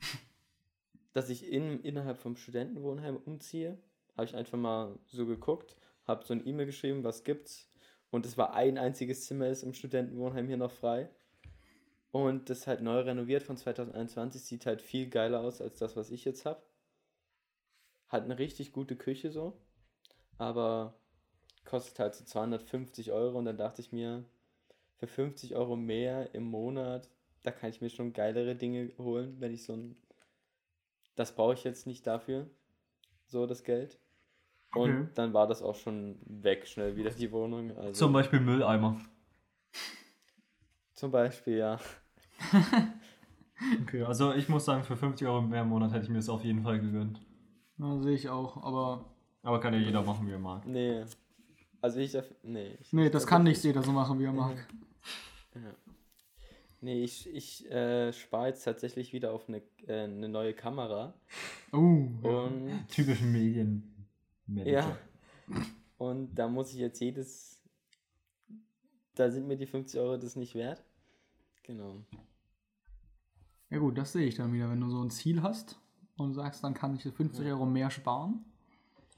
dass ich in, innerhalb vom Studentenwohnheim umziehe. Habe ich einfach mal so geguckt, habe so ein E-Mail geschrieben, was gibt's. Und es war ein einziges Zimmer ist im Studentenwohnheim hier noch frei. Und das ist halt neu renoviert von 2021, sieht halt viel geiler aus als das, was ich jetzt habe. Hat eine richtig gute Küche so, aber kostet halt so 250 Euro und dann dachte ich mir, für 50 Euro mehr im Monat, da kann ich mir schon geilere Dinge holen, wenn ich so ein. Das brauche ich jetzt nicht dafür, so das Geld. Und Okay. dann war das auch schon weg, schnell wieder die Wohnung. Also Zum Beispiel Mülleimer. zum Beispiel, ja. Okay, also ich muss sagen, für 50 Euro mehr im Monat hätte ich mir das auf jeden Fall gegönnt. Ja, sehe ich auch, aber. Aber kann ja jeder machen, wie er mag. Nee. Also ich darf. Nee. Ich, Nee, das kann nicht jeder so machen, wie er mag. Nee, ich, ich äh, spare jetzt tatsächlich wieder auf eine, äh, eine neue Kamera. Oh, ja. Und Typischen Medienmanager. Ja. Und da muss ich jetzt jedes. Da sind mir die 50 Euro das nicht wert. Genau. ja gut, das sehe ich dann wieder, wenn du so ein Ziel hast und sagst, dann kann ich 50 Euro mehr sparen.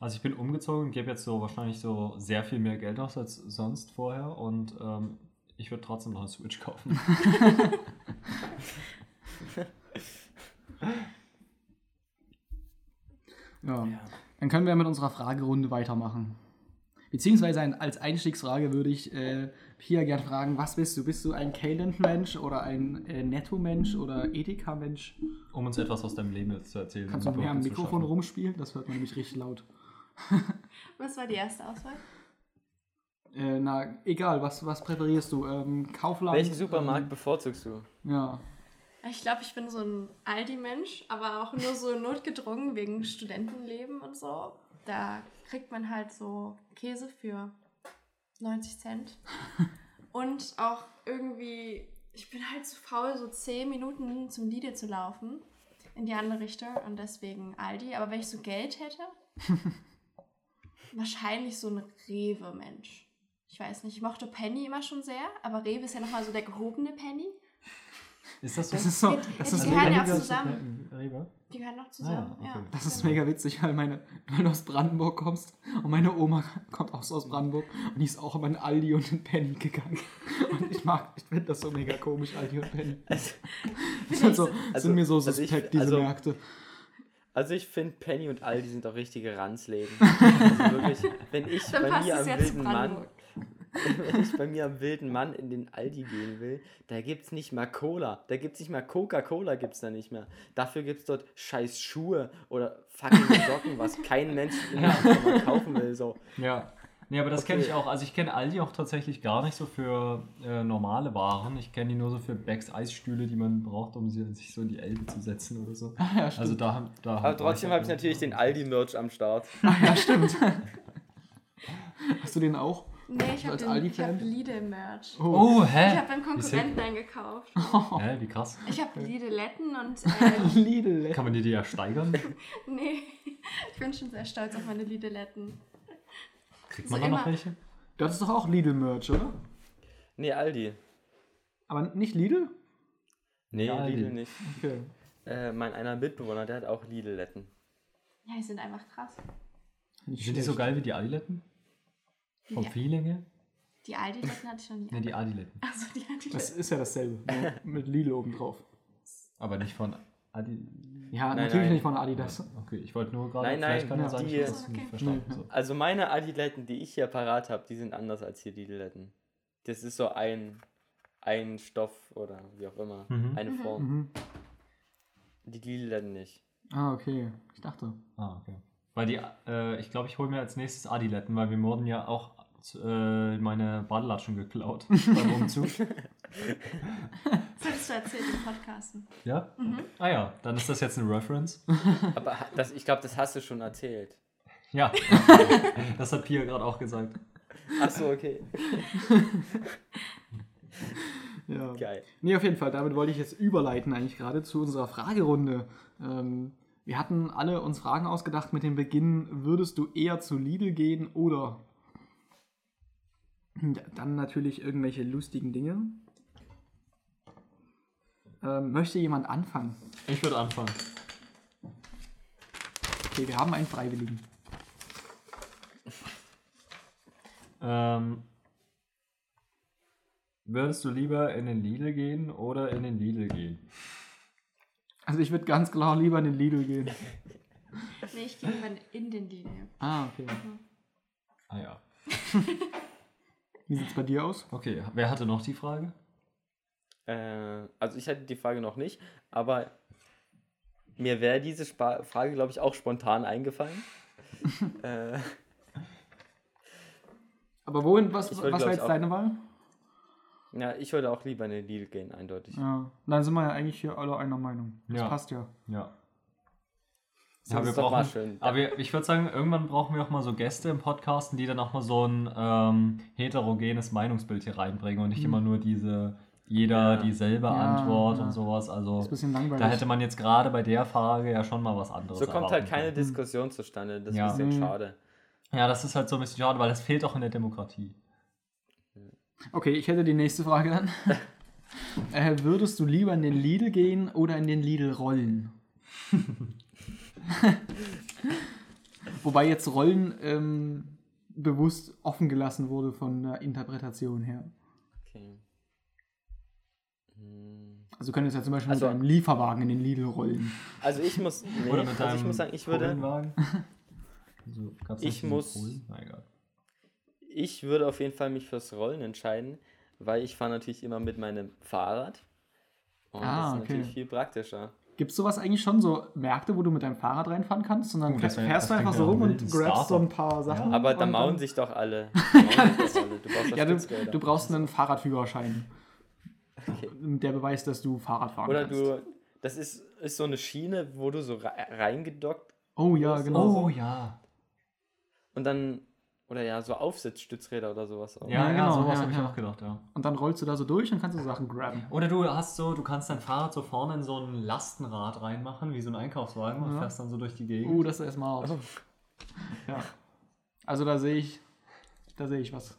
Also ich bin umgezogen und gebe jetzt so wahrscheinlich so sehr viel mehr Geld aus als sonst vorher und ähm, ich würde trotzdem noch eine Switch kaufen. Ja. Dann können wir mit unserer Fragerunde weitermachen. Beziehungsweise ein, als Einstiegsfrage würde ich äh, Pia gerne fragen, was bist du? Bist du ein Calent-Mensch oder ein äh, Netto-Mensch oder Edeka-Mensch? Um uns etwas aus deinem Leben jetzt zu erzählen. Kannst du mehr am Mikrofon schaffen. rumspielen? Das hört man nämlich richtig laut. Was war die erste Auswahl? Äh, na, egal, was, was präferierst du? Ähm, Kaufland? Welchen Supermarkt Ähm, bevorzugst du? ja. Ich glaube, ich bin so ein Aldi-Mensch, aber auch nur so notgedrungen wegen Studentenleben und so. Da kriegt man halt so Käse für 90 Cent. Und auch irgendwie, ich bin halt zu faul, so 10 Minuten zum Lidl zu laufen in die andere Richtung und deswegen Aldi. Aber wenn ich so Geld hätte, wahrscheinlich so ein Rewe-Mensch. Ich weiß nicht, ich mochte Penny immer schon sehr, aber Rewe ist ja nochmal so der gehobene Penny. Ist das so? Das ist so, Ja, das die ist, gehören ja auch zusammen. Rewe? Die gehören noch zusammen. Ah ja, okay. ja. das ist mega witzig, weil, meine, weil du aus Brandenburg kommst und meine Oma kommt auch so aus Brandenburg und die ist auch immer in Aldi und in Penny gegangen. Und ich mag, ich finde das so mega komisch, Aldi und Penny. Das sind, so, Also- sind mir so also ich- suspekt, diese also- Märkte. Also ich finde Penny und Aldi sind auch richtige Ranzläden. Also wirklich, wenn ich Dann bei mir am ja wilden Mann. wenn ich bei mir am wilden Mann in den Aldi gehen will, da gibt's nicht mal Cola, da gibt's nicht mal Coca-Cola gibt's da nicht mehr. Dafür gibt's dort scheiß Schuhe oder fucking Socken, was kein Mensch in der Automat kaufen will. So. Ja. Nee, aber das kenne Okay. ich auch. Also ich kenne Aldi auch tatsächlich gar nicht so für äh, normale Waren. Ich kenne die nur so für Becks Eisstühle, die man braucht, um sie, sich so in die Elbe zu setzen oder so. ja, stimmt. Also da, da Aber trotzdem habe ich natürlich den Aldi-Merch am Start. Ah, ja, stimmt. Hast du den auch? Nee, ich habe hab? Lidl-Merch. Oh, Ich hä? habe beim Konkurrenten eingekauft. Hä, wie krass. Ich habe Lidletten und äh, Lidl. Kann man die dir ja steigern? nee, ich bin schon sehr stolz auf meine Lidletten. Kriegt So man da noch welche? Du hattest doch auch Lidl-Merch, oder? Nee, Aldi. Aber nicht Lidl? Nee, Ja, Aldi. Lidl nicht. Okay. Äh, mein einer Mitbewohner, der hat auch Lidl-Letten. Ja, die sind einfach krass. Sind die so geil wie die Adiletten? Vom Die, Feeling her? die Aldi-Letten hatte ich noch nie. Ne, die Adiletten. Also die Aldi-Letten. Das ist ja dasselbe. mit Lidl oben drauf. Aber nicht von Adi. Ja, Nein, natürlich nein. nicht von Adidas. Okay, ich wollte nur gerade. Nein, vielleicht nein, kann ja ja, sein, die- es Okay. nicht verstanden. Nee. So. Also meine Adiletten, die ich hier parat habe, die sind anders als hier Lidletten. Das ist so ein, ein Stoff oder wie auch immer. Mhm. Eine Form. Mhm. Die Lidletten nicht. Ah, okay. Ich dachte. Ah, okay. Weil die, äh, ich glaube, ich hole mir als nächstes Adiletten, weil wir wurden ja auch äh, meine Badelatschen geklaut beim Umzug. Das hattest du erzählt im Podcasten. ja? Ah ja, dann ist das jetzt eine Reference. Aber das, ich glaube, das hast du schon erzählt. Ja, das hat Pia gerade auch gesagt. Achso, okay. Ja. Geil. Nee, auf jeden Fall. Damit wollte ich jetzt überleiten eigentlich gerade zu unserer Fragerunde. Ähm, wir hatten alle uns Fragen ausgedacht mit dem Beginn, würdest du eher zu Lidl gehen oder dann natürlich irgendwelche lustigen Dinge. Ähm, möchte jemand anfangen? Ich würde anfangen. Okay, wir haben einen Freiwilligen. Ähm, würdest du lieber in den Lidl gehen oder in den Lidl gehen? Also ich würde ganz klar lieber in den Lidl gehen. Nee, ich gehe lieber in den Lidl. Ah, okay. Ah ja. Wie sieht's bei dir aus? Okay, wer hatte noch die Frage? Äh, also ich hatte die Frage noch nicht, aber mir wäre diese Spa Frage, glaube ich, auch spontan eingefallen. äh, Aber wohin, was, Ich was würde, war jetzt auch- deine Wahl? ja, ich würde auch lieber in den Lidl gehen, eindeutig. Ja, dann sind wir ja eigentlich hier alle einer Meinung. Das Ja. passt ja. Ja. Ja, ist wir doch mal brauchen, schön. aber wir, ich würde sagen, irgendwann brauchen wir auch mal so Gäste im Podcasten, die dann auch mal so ein ähm, heterogenes Meinungsbild hier reinbringen und nicht immer nur diese, jeder Ja. dieselbe Ja, Antwort ja. und sowas. Also Ist ein bisschen langweilig. da hätte man jetzt gerade bei der Frage ja schon mal was anderes So kommt halt keine können. Diskussion zustande. Das ist Ja. ein bisschen Mhm. schade. Ja, das ist halt so ein bisschen schade, weil das fehlt auch in der Demokratie. Okay, ich hätte die nächste Frage dann. äh, würdest du lieber in den Lidl gehen oder in den Lidl rollen? Wobei jetzt Rollen ähm, bewusst offen gelassen wurde von der Interpretation her. Okay. Hm. Also du könntest ja zum Beispiel Also- mit einem Lieferwagen in den Lidl rollen. Also ich muss, nee, Oder mit also ich muss sagen, ich würde. Also, Ich muss- ich würde auf jeden Fall mich fürs Rollen entscheiden, weil ich fahre natürlich immer mit meinem Fahrrad. Und Ah, das ist okay. natürlich viel praktischer. Gibt es sowas eigentlich schon, so Märkte, wo du mit deinem Fahrrad reinfahren kannst? Und dann Oh, wär- fährst du einfach so rum und grabst so ein paar Sachen. Aber da mauen sich doch alle. Du brauchst Ja, du, du brauchst einen Fahrradführerschein. Okay. Der beweist, dass du Fahrrad fahren Oder kannst. du, das ist, ist so eine Schiene, wo du so re- reingedockt Oh ja, genau. Oh ja. und dann, oder ja, so Aufsitzstützräder oder sowas. auch. Ja, Ja, genau, sowas ja, habe ich ja. auch gedacht, ja. Und dann rollst du da so durch und kannst du Sachen grabben. Oder du hast so, du kannst dein Fahrrad so vorne in so ein Lastenrad reinmachen, wie so ein Einkaufswagen und fährst dann so durch die Gegend. Oh, das ist smart. Ja. Also da sehe ich, da sehe ich was.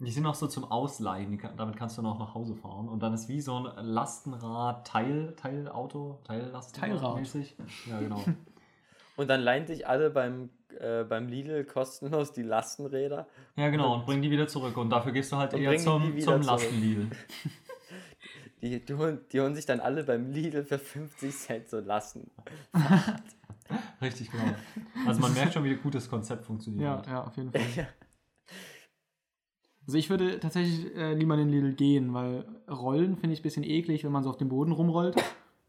Die sind auch so zum Ausleihen, damit kannst du noch nach Hause fahren. Und dann ist wie so ein Lastenrad, Teil, Teilauto, Teillastenrad Teilrad. mäßig. Ja, genau. Und dann leihen sich alle beim, äh, beim Lidl kostenlos die Lastenräder. ja, genau, und bring die wieder zurück. Und dafür gehst du halt Und eher zum, zum. Lastenlidl. Die, die, holen, die holen sich dann alle beim Lidl für 50 Cent so Lasten. Richtig, genau. Also man merkt schon, wie gut das Konzept funktioniert. Ja, ja, auf jeden Fall. Ja. Also ich würde tatsächlich äh, lieber in den Lidl gehen, weil Rollen finde ich ein bisschen eklig, wenn man so auf dem Boden rumrollt.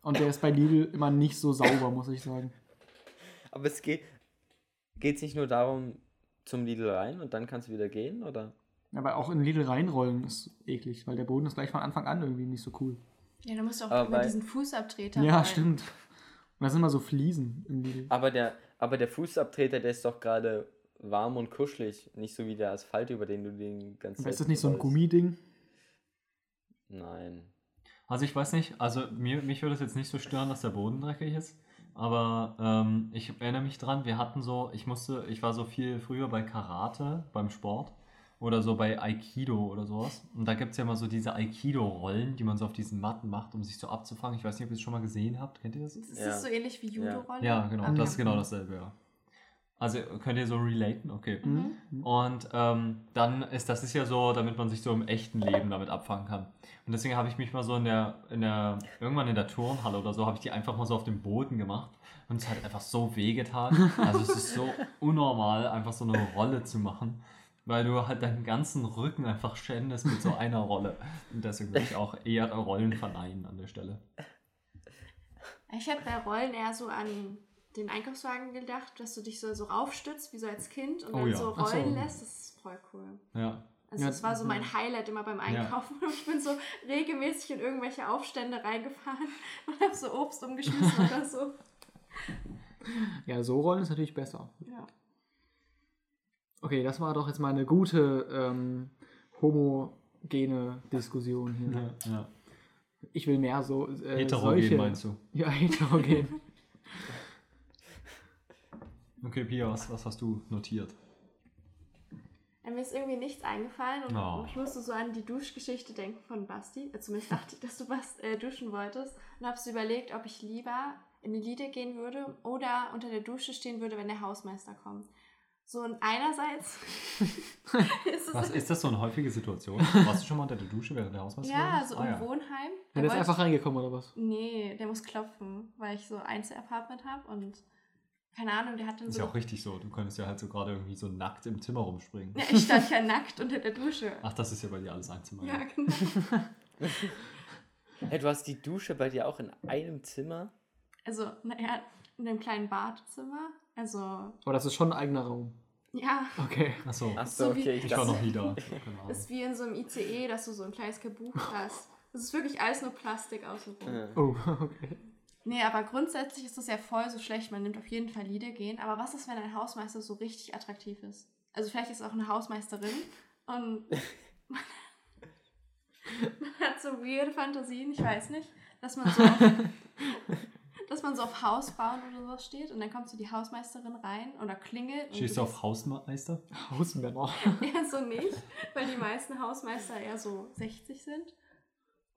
Und der ist bei Lidl immer nicht so sauber, muss ich sagen. Aber es geht geht's nicht nur darum zum Lidl rein und dann kannst du wieder gehen, oder? Aber auch in Lidl reinrollen ist eklig, weil der Boden ist gleich von Anfang an irgendwie nicht so cool. Ja, da musst du auch Aber über bei- diesen Fußabtreter. Ja, rollen. stimmt. Und da sind immer so Fliesen im Lidl. Aber der, aber der Fußabtreter, der ist doch gerade warm und kuschelig, nicht so wie der Asphalt, über den du den ganzen Aber ist das nicht so ein Gummiding? Nein. Also ich weiß nicht, also mir, mich würde es jetzt nicht so stören, dass der Boden dreckig ist. Aber ähm, ich erinnere mich dran, wir hatten so, ich musste, ich war so viel früher bei Karate, beim Sport oder so bei Aikido oder sowas. Und da gibt es ja immer so diese Aikido-Rollen, die man so auf diesen Matten macht, um sich so abzufangen. Ich weiß nicht, ob ihr es schon mal gesehen habt. Kennt ihr das? Ist Ja. das so ähnlich wie Judo-Rolle? Ja, genau. Ah, Das ist genau dasselbe, ja. Also könnt ihr so relaten? Okay. Mhm. Und ähm, dann ist das ist ja so, damit man sich so im echten Leben damit abfangen kann. Und deswegen habe ich mich mal so in der, in der, irgendwann in der Turnhalle oder so, habe ich die einfach mal so auf dem Boden gemacht. Und es hat einfach so wehgetan. Also es ist so unnormal, einfach so eine Rolle zu machen. Weil du halt deinen ganzen Rücken einfach schändest mit so einer Rolle. Und deswegen würde ich auch eher Rollen verneinen an der Stelle. Ich hätte bei Rollen eher so an den Einkaufswagen gedacht, dass du dich so, so raufstützt, wie so als Kind und Oh dann ja. so Ach so. rollen lässt. Das ist voll cool. Ja. Also Ja, das war so mein Highlight immer beim Einkaufen. Und ich bin so regelmäßig in irgendwelche Aufstände reingefahren und habe so Obst umgeschmissen oder so. Ja, so rollen ist natürlich besser. Ja. Okay, das war doch jetzt mal eine gute ähm, homogene Diskussion hier. ja, ja. Ich will mehr so. Äh, Heterogen solche, meinst du? Ja, heterogen. Okay, Pia, was, was hast du notiert? Ja, Mir ist irgendwie nichts eingefallen und Oh. ich musste so an die Duschgeschichte denken von Basti. Äh, Zumindest dachte ich, dass du Bast, äh, duschen wolltest. Und habe so überlegt, ob ich lieber in die Lieder gehen würde oder unter der Dusche stehen würde, wenn der Hausmeister kommt. So und einerseits ist es Was, ist das so eine häufige Situation? Warst du schon mal unter der Dusche während der Hausmeister? ja, so ah, im ja. Wohnheim. Ja, der ist wollte einfach reingekommen oder was? Nee, der muss klopfen, weil ich so Einzelapartment habe und keine Ahnung, der hat dann Ist so. ja auch richtig so. Du könntest ja halt so gerade irgendwie so nackt im Zimmer rumspringen. Ja, ich stand ja nackt unter der Dusche. Ach, das ist ja bei dir alles ein Zimmer. Ja, genau. Hey, du hast die Dusche bei dir auch in einem Zimmer? Also, naja, in dem kleinen Badezimmer. Also, Aber das ist schon ein eigener Raum. ja, Okay. Ach so. Ach so, okay. Ich war noch nie da. Ahnung. ist wie in so einem ICE, dass du so ein kleines Kabuch hast. Das ist wirklich alles nur Plastik außenrum. Äh, Oh, okay. Nee, aber grundsätzlich ist das ja voll so schlecht. Man nimmt auf jeden Fall Lieder gehen. Aber was ist, wenn ein Hausmeister so richtig attraktiv ist? Also vielleicht ist es auch eine Hausmeisterin und man hat so weirde Fantasien, ich weiß nicht, dass man so auf, dass man so auf Hausfrauen oder sowas steht und dann kommt so die Hausmeisterin rein oder klingelt. und Stehst du auf Hausmeister? Hausmänner. Eher so nicht, weil die meisten Hausmeister eher so 60 sind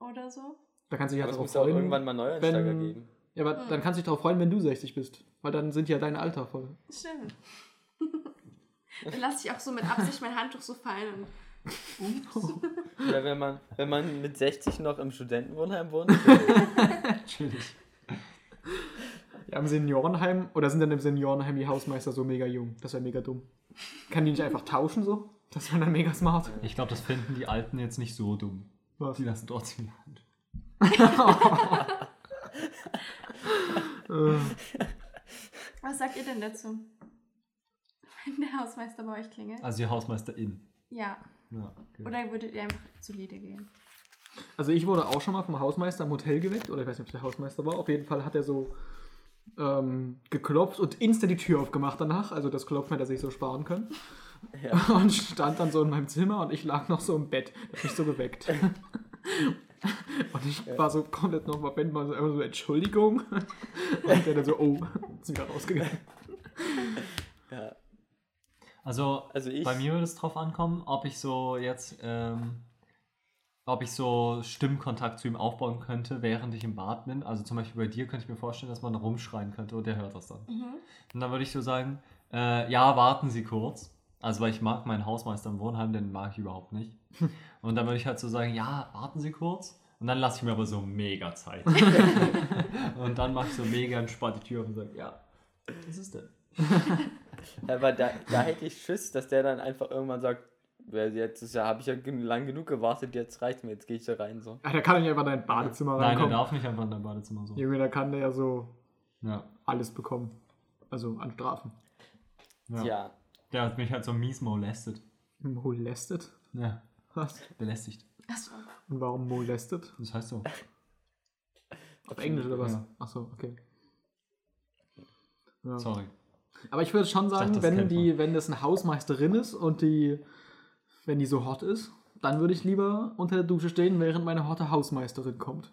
oder so. Da kannst du dich ja darauf muss auch irgendwann mal Neuansteiger geben. Ja, aber Hm. dann kannst du dich darauf freuen, wenn du 60 bist. Weil dann sind ja dein Alter voll. Stimmt. Dann lasse ich auch so mit Absicht mein Handtuch so fallen und Oder wenn man, wenn man mit 60 noch im Studentenwohnheim wohnt. Natürlich. Ja, im Seniorenheim oder sind dann im Seniorenheim die Hausmeister so mega jung? Das wäre mega dumm. Kann die nicht einfach tauschen so? Das wäre dann mega smart. Ich glaube, das finden die Alten jetzt nicht so dumm. Was? Die lassen trotzdem die Hand. Äh, Was sagt ihr denn dazu? Wenn der Hausmeister bei euch klingelt? Also die Hausmeisterin. Ja. Ja, okay. Oder würdet ihr einfach zu Liede gehen? Also ich wurde auch schon mal vom Hausmeister im Hotel geweckt, oder ich weiß nicht, ob es der Hausmeister war. Auf jeden Fall hat er so ähm, geklopft und instant die Tür aufgemacht danach. Also das Klopfen hätte er sich so sparen können. Ja. Und stand dann so in meinem Zimmer und ich lag noch so im Bett. Hat mich so geweckt. Und ich war so komplett noch mal, Ben mal so, immer so Entschuldigung. Und der dann so, oh, ist wieder rausgegangen. Ja. Also, Also ich- bei mir würde es drauf ankommen, ob ich so jetzt, ähm, ob ich so Stimmkontakt zu ihm aufbauen könnte, während ich im Bad bin. Also zum Beispiel bei dir könnte ich mir vorstellen, dass man rumschreien könnte und der hört das dann. Mhm. Und dann würde ich so sagen, äh, ja, warten Sie kurz. Also weil ich mag meinen Hausmeister im Wohnheim, den mag ich überhaupt nicht. Und dann würde ich halt so sagen, ja, warten Sie kurz. Und dann lasse ich mir aber so mega Zeit. und dann mache ich so mega entspannt die Tür auf und sage, ja, was ist denn? Aber da, da hätte ich Schiss, dass der dann einfach irgendwann sagt, "Ja, jetzt ist ja, habe ich ja lang genug gewartet, jetzt reicht mir, jetzt gehe ich da rein so. Ja, der kann nicht einfach in dein Badezimmer Nein, er reinkommen. darf nicht einfach in dein Badezimmer so. Junge, da kann der ja so Ja. alles bekommen. Also an Strafen. ja. Tja, Der hat mich halt so mies molestet. Molestet? Ja, Was? belästigt. Achso. Und warum molestet? Das heißt so. Auf Englisch oder was? Ja. Achso, okay. Ja. Sorry. Aber ich würde schon dachte, sagen, das wenn die, wenn das eine Hausmeisterin ist und die, wenn die so hot ist, dann würde ich lieber unter der Dusche stehen, während meine hotte Hausmeisterin kommt.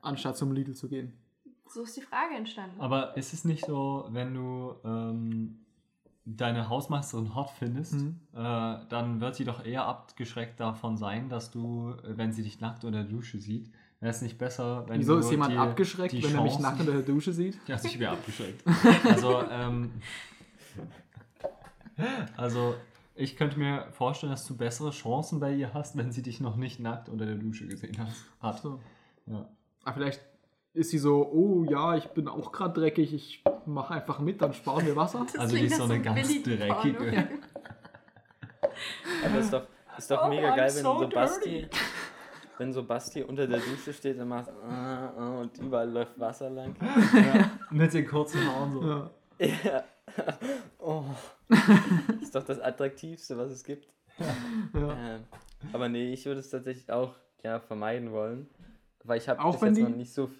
Anstatt zum Lidl zu gehen. So ist die Frage entstanden. Aber ist es nicht so, wenn du ähm, deine Hausmeisterin hot findest, Mhm. äh, dann wird sie doch eher abgeschreckt davon sein, dass du, äh, wenn sie dich nackt unter der Dusche sieht, wäre es nicht besser, wenn Wieso ist jemand die, abgeschreckt, die wenn er mich nackt unter der Dusche sieht? Ja, ich wäre abgeschreckt. Also, ähm, also, ich könnte mir vorstellen, dass du bessere Chancen bei ihr hast, wenn sie dich noch nicht nackt unter der Dusche gesehen hast, hat. So. Ja. Ah, vielleicht ist sie so, oh ja, ich bin auch gerade dreckig, ich mache einfach mit, dann sparen wir Wasser. Das also die ist so eine ganz dreckige. Porno. Aber ist doch, ist doch Oh, mega I'm geil, wenn so so Basti, wenn so Basti unter der Dusche steht und macht ah, ah, und überall läuft Wasser lang. ja. Mit den kurzen Haaren so. Ja. Ja. Oh. Ist doch das Attraktivste, was es gibt. Ja. Ähm, aber nee, ich würde es tatsächlich auch ja, vermeiden wollen. Weil ich habe Auch bis wenn jetzt die- noch nicht so.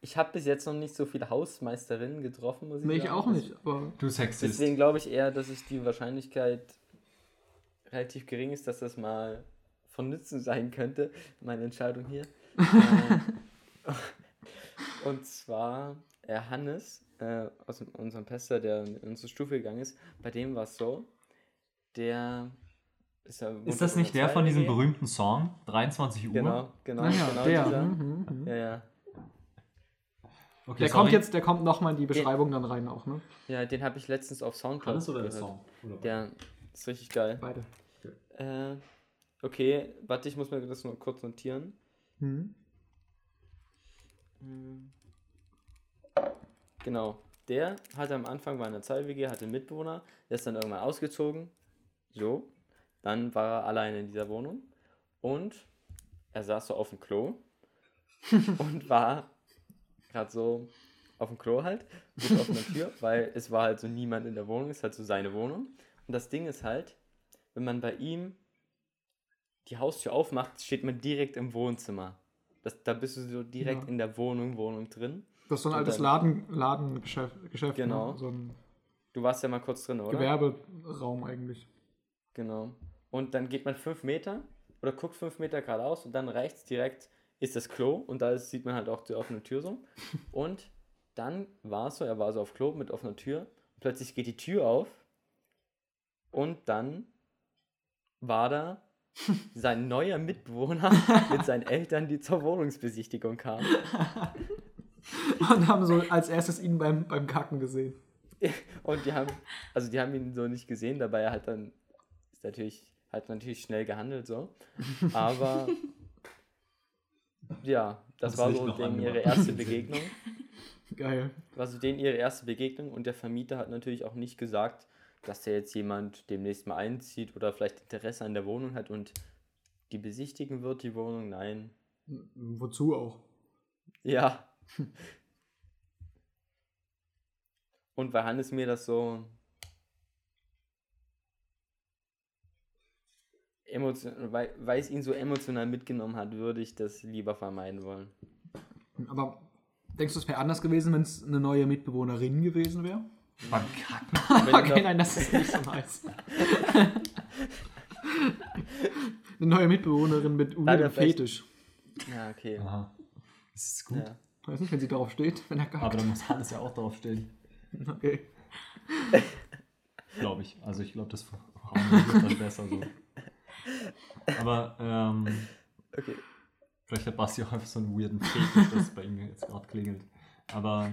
Ich habe bis jetzt noch nicht so viele Hausmeisterinnen getroffen, muss ich Nee, ich sagen. auch nicht, aber Du Sexist. Deswegen glaube ich eher, dass es die Wahrscheinlichkeit relativ gering ist, dass das mal von Nutzen sein könnte, meine Entscheidung hier. äh, und zwar äh, Hannes äh, aus unserem Pester, der in unsere Stufe gegangen ist, bei dem war es so, der ist, ja, Ist das nicht der von diesem 2WG? berühmten Song? 23 Uhr? Genau, genau, naja, genau der. dieser. Mhm, mhm. Ja, ja. Okay, Der sorry. kommt jetzt, der kommt nochmal in die Beschreibung dann rein auch, ne? Ja, den habe ich letztens auf Soundcloud Hannes oder der gehört. Song? Oder? Der ist richtig geil. Beide. Äh, okay, warte, ich muss mir das nur kurz notieren. Mhm. Hm. Genau. Der hatte am Anfang war in der 2WG, hatte einen Mitbewohner, der ist dann irgendwann ausgezogen. So. Dann war er alleine in dieser Wohnung. Und er saß so auf dem Klo und war gerade so auf dem Klo halt, mit offener Tür, weil es war halt so niemand in der Wohnung, ist halt so seine Wohnung. Und das Ding ist halt, wenn man bei ihm die Haustür aufmacht, steht man direkt im Wohnzimmer. Das, da bist du so direkt Ja. in der Wohnung, Wohnung drin. Das ist so ein Und altes dann- Laden, Ladengeschäft, Geschäft, Genau. ne? so Du warst ja mal kurz drin, oder? Gewerberaum eigentlich. Genau. Und dann geht man fünf Meter oder guckt fünf Meter geradeaus und dann rechts direkt ist das Klo und da ist, sieht man halt auch die offene Tür so. Und dann war es so, er war so auf Klo mit offener Tür. Plötzlich geht die Tür auf und dann war da sein neuer Mitbewohner mit seinen Eltern, die zur Wohnungsbesichtigung kamen. Und haben so als erstes ihn beim, beim Kacken gesehen. Und die haben, also die haben ihn so nicht gesehen, dabei er halt dann ist natürlich, hat natürlich schnell gehandelt so. Aber ja, das war so denen ihre erste Begegnung. Geil. War so denen ihre erste Begegnung und der Vermieter hat natürlich auch nicht gesagt, dass da jetzt jemand demnächst mal einzieht oder vielleicht Interesse an der Wohnung hat und die besichtigen wird, die Wohnung. Nein. Wozu auch? Ja. Und weil Hannes mir das so emotion weil, weil es ihn so emotional mitgenommen hat, würde ich das lieber vermeiden wollen. Aber denkst du, es wäre anders gewesen, wenn es eine neue Mitbewohnerin gewesen wäre? Kacken. Wenn Okay, doch- nein, das ist nicht so nice. eine neue Mitbewohnerin mit vielleicht- Fetisch. Ja, okay. Aha. Das ist gut. Ja. Weiß nicht, wenn sie darauf steht, wenn er Aber kackt. da muss Hannes ja auch drauf stehen. Okay. Glaube ich. Also ich glaube, das harmoniert dann besser so. Aber ähm, Okay. vielleicht hat Basti auch einfach so einen weirden Fetisch, dass es bei ihm jetzt gerade klingelt. Aber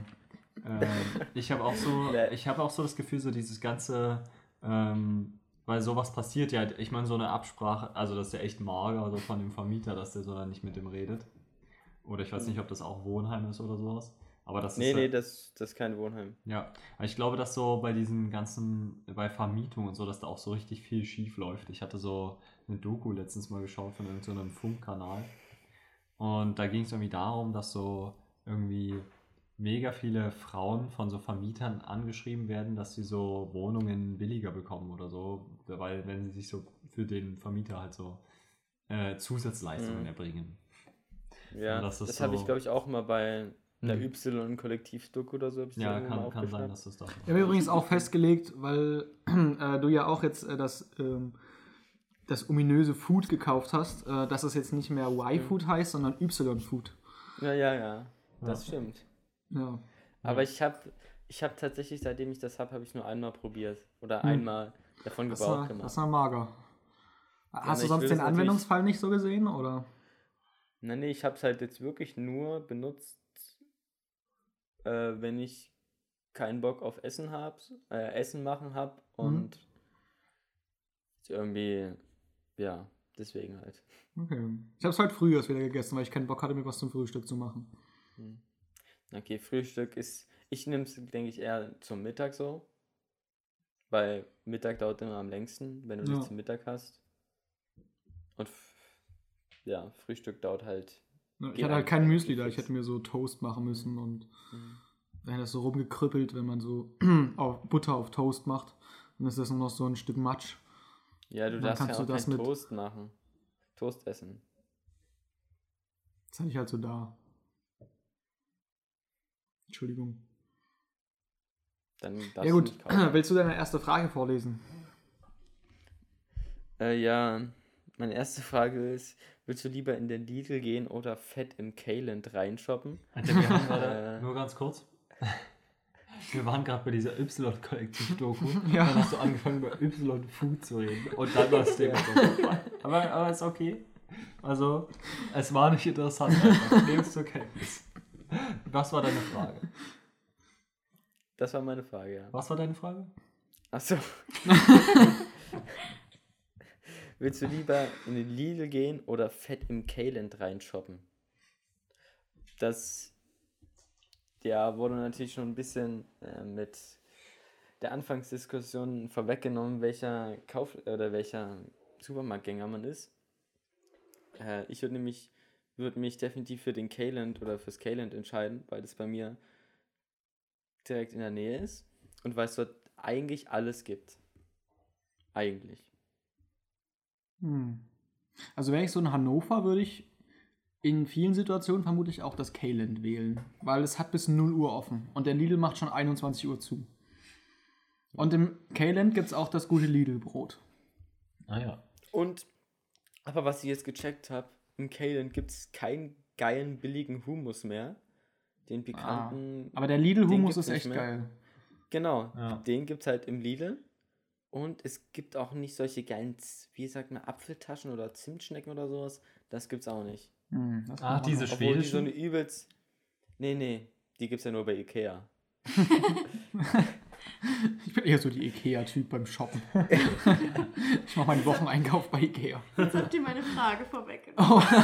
äh, ich habe auch so, Nee. ich habe auch so das Gefühl, so dieses ganze, ähm, weil sowas passiert ja, ich meine, so eine Absprache, also das ist ja echt mager so von dem Vermieter, dass der so dann nicht mit dem redet. Oder ich weiß nicht, ob das auch Wohnheim ist oder sowas. Aber das Nee, ist nee, ja- das, das ist kein Wohnheim. ja, aber ich glaube, dass so bei diesen ganzen, bei Vermietung und so, dass da auch so richtig viel schief läuft. Ich hatte so eine Doku letztens mal geschaut von irgendeinem Funkkanal. Und da ging es irgendwie darum, dass so irgendwie mega viele Frauen von so Vermietern angeschrieben werden, dass sie so Wohnungen billiger bekommen oder so, weil wenn sie sich so für den Vermieter halt so äh, Zusatzleistungen Mhm. erbringen. Ja, Und das das, ist habe ich, so- glaube ich, auch mal bei einer Mhm. Y-Kollektiv-Duck oder so. hab ich Ja, kann, kann sein, dass das da. Ich habe übrigens auch festgelegt, weil äh, du ja auch jetzt äh, das, ähm, das ominöse Food gekauft hast, äh, dass es jetzt nicht mehr Y-Food heißt, sondern Y-Food. Ja, ja, ja. Das Ja. stimmt. Ja. Aber ich habe ich hab tatsächlich, seitdem ich das habe, habe ich nur einmal probiert. Oder Hm. einmal davon Das Gebrauch war, gemacht. das war mager. Hast du ich sonst den Anwendungsfall nicht so gesehen? Oder? Nein, nee, ich habe es halt jetzt wirklich nur benutzt, äh, wenn ich keinen Bock auf Essen habe, äh, Essen machen habe Mhm. und irgendwie, ja, deswegen halt. Okay. Ich habe es halt früh erst wieder gegessen, weil ich keinen Bock hatte, mir was zum Frühstück zu machen. Hm. Okay, Frühstück ist, ich nehme es, denke ich, eher zum Mittag so, weil Mittag dauert immer am längsten, wenn du Ja. nichts zum Mittag hast. Und ja, Frühstück dauert halt. Ja, Ich hatte halt kein Müsli da, ich hätte mir so Toast machen müssen und hm. dann hätte das so rumgekrüppelt, wenn man so auf Butter auf Toast macht. Dann ist das nur noch so ein Stück Matsch. Ja, du darfst ja auch du das keinen mit- Toast machen. Toast essen. Das hatte ich halt so da. Entschuldigung. Dann darfst Ja du gut, nicht kaufen. willst du deine erste Frage vorlesen? Äh, ja, meine erste Frage ist, willst du lieber in den Lidl gehen oder fett im Kayland reinshoppen? Alter, wir haben gerade, Äh. nur ganz kurz. Wir waren gerade bei dieser Y-Kollektiv-Doku. Ja. Dann hast du angefangen, über Y-Food zu reden. Und dann war das Thema vorbei. Aber, aber ist okay. Also, es war nicht interessant. einfach. Nehm's zur Kenntnis. Was war deine Frage? Das war meine Frage, ja. Was war deine Frage? Achso. Willst du lieber in den Lidl gehen oder fett im Kayland reinshoppen? Das ja, wurde natürlich schon ein bisschen äh, mit der Anfangsdiskussion vorweggenommen, welcher Kauf oder welcher Supermarktgänger man ist. Äh, ich würde nämlich würde mich definitiv für den Kayland oder fürs Kayland entscheiden, weil das bei mir direkt in der Nähe ist und weil es dort eigentlich alles gibt. Eigentlich. Hm. Also wäre ich so in Hannover, würde ich in vielen Situationen vermutlich auch das Kayland wählen, weil es hat bis 0 Uhr offen und der Lidl macht schon 21 Uhr zu. Und im Kayland gibt es auch das gute Lidl-Brot. Ah ja. Und, aber was ich jetzt gecheckt habe, im Kayland gibt es keinen geilen, billigen Hummus mehr. Den pikanten. Aber der gibt's ist echt mehr. geil. Genau, Ja. den gibt es halt im Lidl. Und es gibt auch nicht solche geilen, wie sagt man, Apfeltaschen oder Zimtschnecken oder sowas. Das gibt's auch nicht. Hm, Ah, man diese auch. Obwohl die so eine Schwedischen? übelst. Nee, nee, die gibt's ja nur bei Ikea. Ich bin eher so die Ikea-Typ beim Shoppen. ich mache meinen Wocheneinkauf bei Ikea. Jetzt habt ihr meine Frage vorweggenommen. Oh.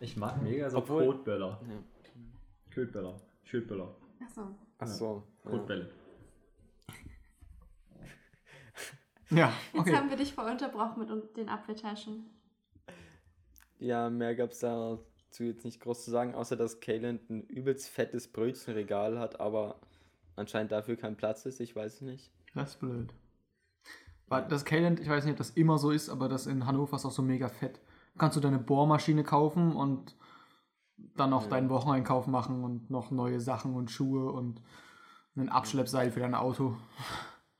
Ich mag mega so Obwohl- Kotböller. Ja. Ködböller. Schödböller. Achso. Ach so. Ja. Kotbälle. Ja, Jetzt okay. haben wir dich voll unterbrochen mit den Apfeltaschen. Ja, mehr gab's dazu jetzt nicht groß zu sagen, außer dass Kayland ein übelst fettes Brötchenregal hat, aber anscheinend dafür kein Platz ist, ich weiß es nicht. Das ist blöd. Weil Das Kayland, ich weiß nicht, ob das immer so ist, aber das in Hannover ist auch so mega fett. Kannst du deine Bohrmaschine kaufen und dann noch Ja. deinen Wocheneinkauf machen und noch neue Sachen und Schuhe und ein Abschleppseil für dein Auto.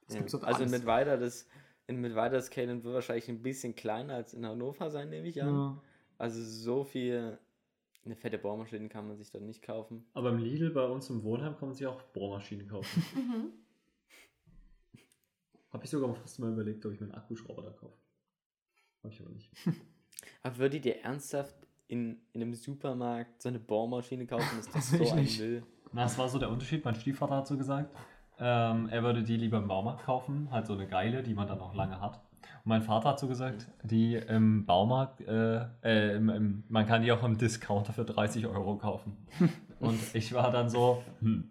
Das Ja. Also in alles. Mittweida, das, in Mittweida das Kayland wird wahrscheinlich ein bisschen kleiner als in Hannover sein, nehme ich an. Ja. Also so viel, eine fette Bohrmaschine kann man sich dort nicht kaufen. Aber im Lidl bei uns im Wohnheim kann man sich auch Bohrmaschinen kaufen. Mhm. Habe ich sogar fast mal überlegt, ob ich mir einen Akkuschrauber da kaufe. Habe ich aber nicht. Aber würdet ihr ernsthaft in, in einem Supermarkt so eine Bohrmaschine kaufen? Ist das Das so ein nicht. Müll? Na, es war so der Unterschied. Mein Stiefvater hat so gesagt, ähm, er würde die lieber im Baumarkt kaufen, halt so eine geile, die man dann auch lange hat. Mein Vater hat so gesagt, die im Baumarkt, äh, äh, im, im, man kann die auch im Discounter für 30 Euro kaufen. Und ich war dann so, hm.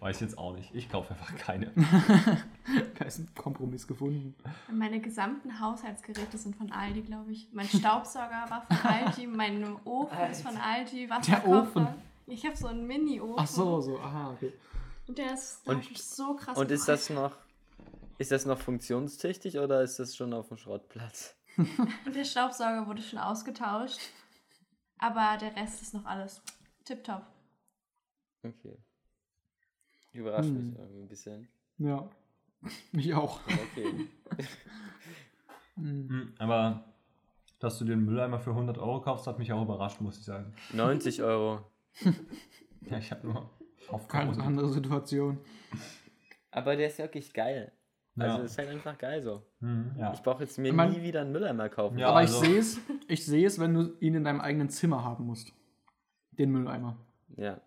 Weiß jetzt auch nicht. Ich kaufe einfach keine. da ist ein Kompromiss gefunden. Meine gesamten Haushaltsgeräte sind von Aldi, glaube ich. Mein Staubsauger war von Aldi, mein Ofen ist von Aldi, Wasserkocher. Ofen? Ich habe so einen Mini-Ofen. Ach so, so, aha, okay. Und der ist, Und- so krass Und ist das noch, ist das noch funktionstüchtig oder ist das schon auf dem Schrottplatz? Und der Staubsauger wurde schon ausgetauscht. Aber der Rest ist noch alles tipptopp. Okay. Überrascht Hm. mich irgendwie ein bisschen. Ja. Mich auch. Aber okay. Hm. Hm, Aber dass du den Mülleimer für 100 Euro kaufst, hat mich auch überrascht, muss ich sagen. 90 Euro. Ja, ich habe nur Keine aufgerundet. andere Situation. Aber der ist wirklich geil. Also Ja. ist halt einfach geil so. Hm, ja. Ich brauche jetzt mir mein- nie wieder einen Mülleimer kaufen. Ja, Aber also- ich sehe es, ich sehe es, wenn du ihn in deinem eigenen Zimmer haben musst. Den Mülleimer. ja.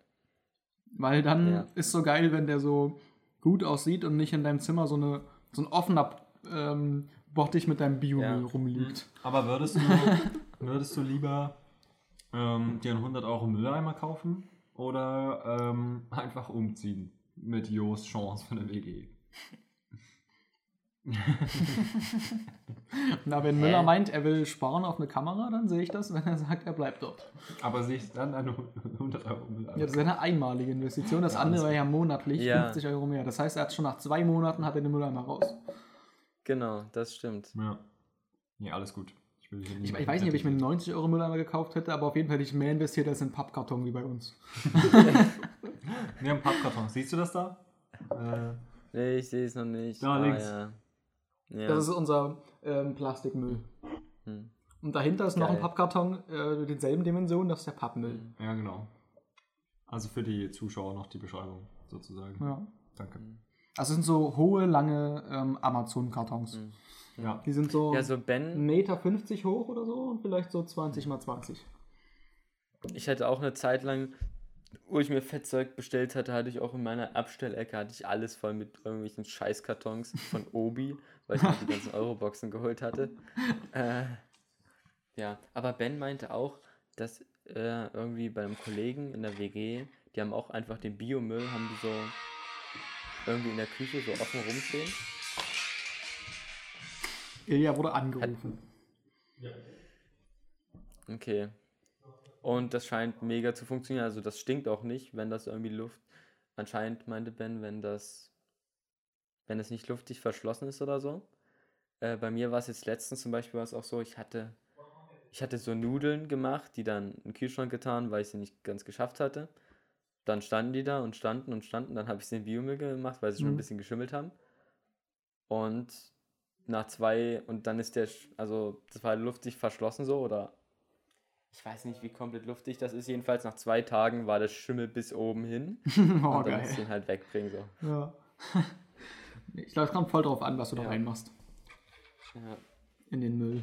Weil dann Ja. ist so geil, wenn der so gut aussieht und nicht in deinem Zimmer so, eine, so ein offener ähm, Bottich mit deinem Biomüll Ja. rumliegt. Aber würdest du, würdest du lieber ähm, dir einen 100 Euro Mülleimer kaufen oder ähm, einfach umziehen mit Jos Chance für eine WG? Na, wenn Hä? Müller meint, er will sparen auf eine Kamera, dann sehe ich das, wenn er sagt, er bleibt dort. Aber sehe ich dann eine 100 Euro Mülleimer? Ja, das ist eine einmalige Investition. Das Ja, andere wäre ja monatlich Ja. 50 Euro mehr. Das heißt, er hat schon nach zwei Monaten hat er den Mülleimer raus. Genau, das stimmt. Ja. Nee, alles gut. Ich, Ich, ich weiß nicht, ob ich mir einen kritisieren. 90 Euro Mülleimer gekauft hätte, aber auf jeden Fall hätte ich mehr investiert als in Pappkarton wie bei uns. Wir haben Pappkarton. Siehst du das da? Äh, Nee, ich sehe es noch nicht. Da Ah, links. Ja. Ja. Das ist unser ähm, Plastikmüll. Hm. Und dahinter ist noch ein Geil. Pappkarton äh, mit denselben Dimensionen, das ist der Pappmüll. ja, genau. Also für die Zuschauer noch die Beschreibung sozusagen. Ja. Danke. Also es sind so hohe, lange ähm, Amazon-Kartons. Mhm. Ja. Die sind so ja, so Ben, 1,50 Meter hoch oder so und vielleicht so 20 mal 20. ich hatte auch eine Zeit lang, wo ich mir Fettzeug bestellt hatte, hatte ich auch in meiner Abstellecke hatte ich alles voll mit irgendwelchen Scheißkartons von Obi, weil ich mir die ganzen Euroboxen geholt hatte. Äh, ja, aber Ben meinte auch, dass äh, irgendwie bei einem Kollegen in der WG, die haben auch einfach den Biomüll, haben die so irgendwie in der Küche so offen rumstehen. Ilja wurde angerufen. Okay. Und das scheint mega zu funktionieren. Also das stinkt auch nicht, wenn das irgendwie Luft. Anscheinend meinte Ben, wenn das, wenn es nicht luftig verschlossen ist oder so. Äh, bei mir war es jetzt letztens zum Beispiel war es auch so, ich hatte, ich hatte so Nudeln gemacht, die dann den Kühlschrank getan, weil ich sie nicht ganz geschafft hatte. Dann standen die da und standen und standen. Dann habe ich sie in Biomüll gemacht, weil sie schon ein Mhm. bisschen geschimmelt haben. Und nach zwei, und dann ist der, also das war luftig verschlossen so, oder ich weiß nicht, wie komplett luftig das ist. Jedenfalls nach zwei Tagen war der Schimmel bis oben hin. oh, und dann musst du geil. ihn halt wegbringen. So. Ja. ich glaube, es kommt voll drauf an, was du da Ja. reinmachst. Ja. In den Müll.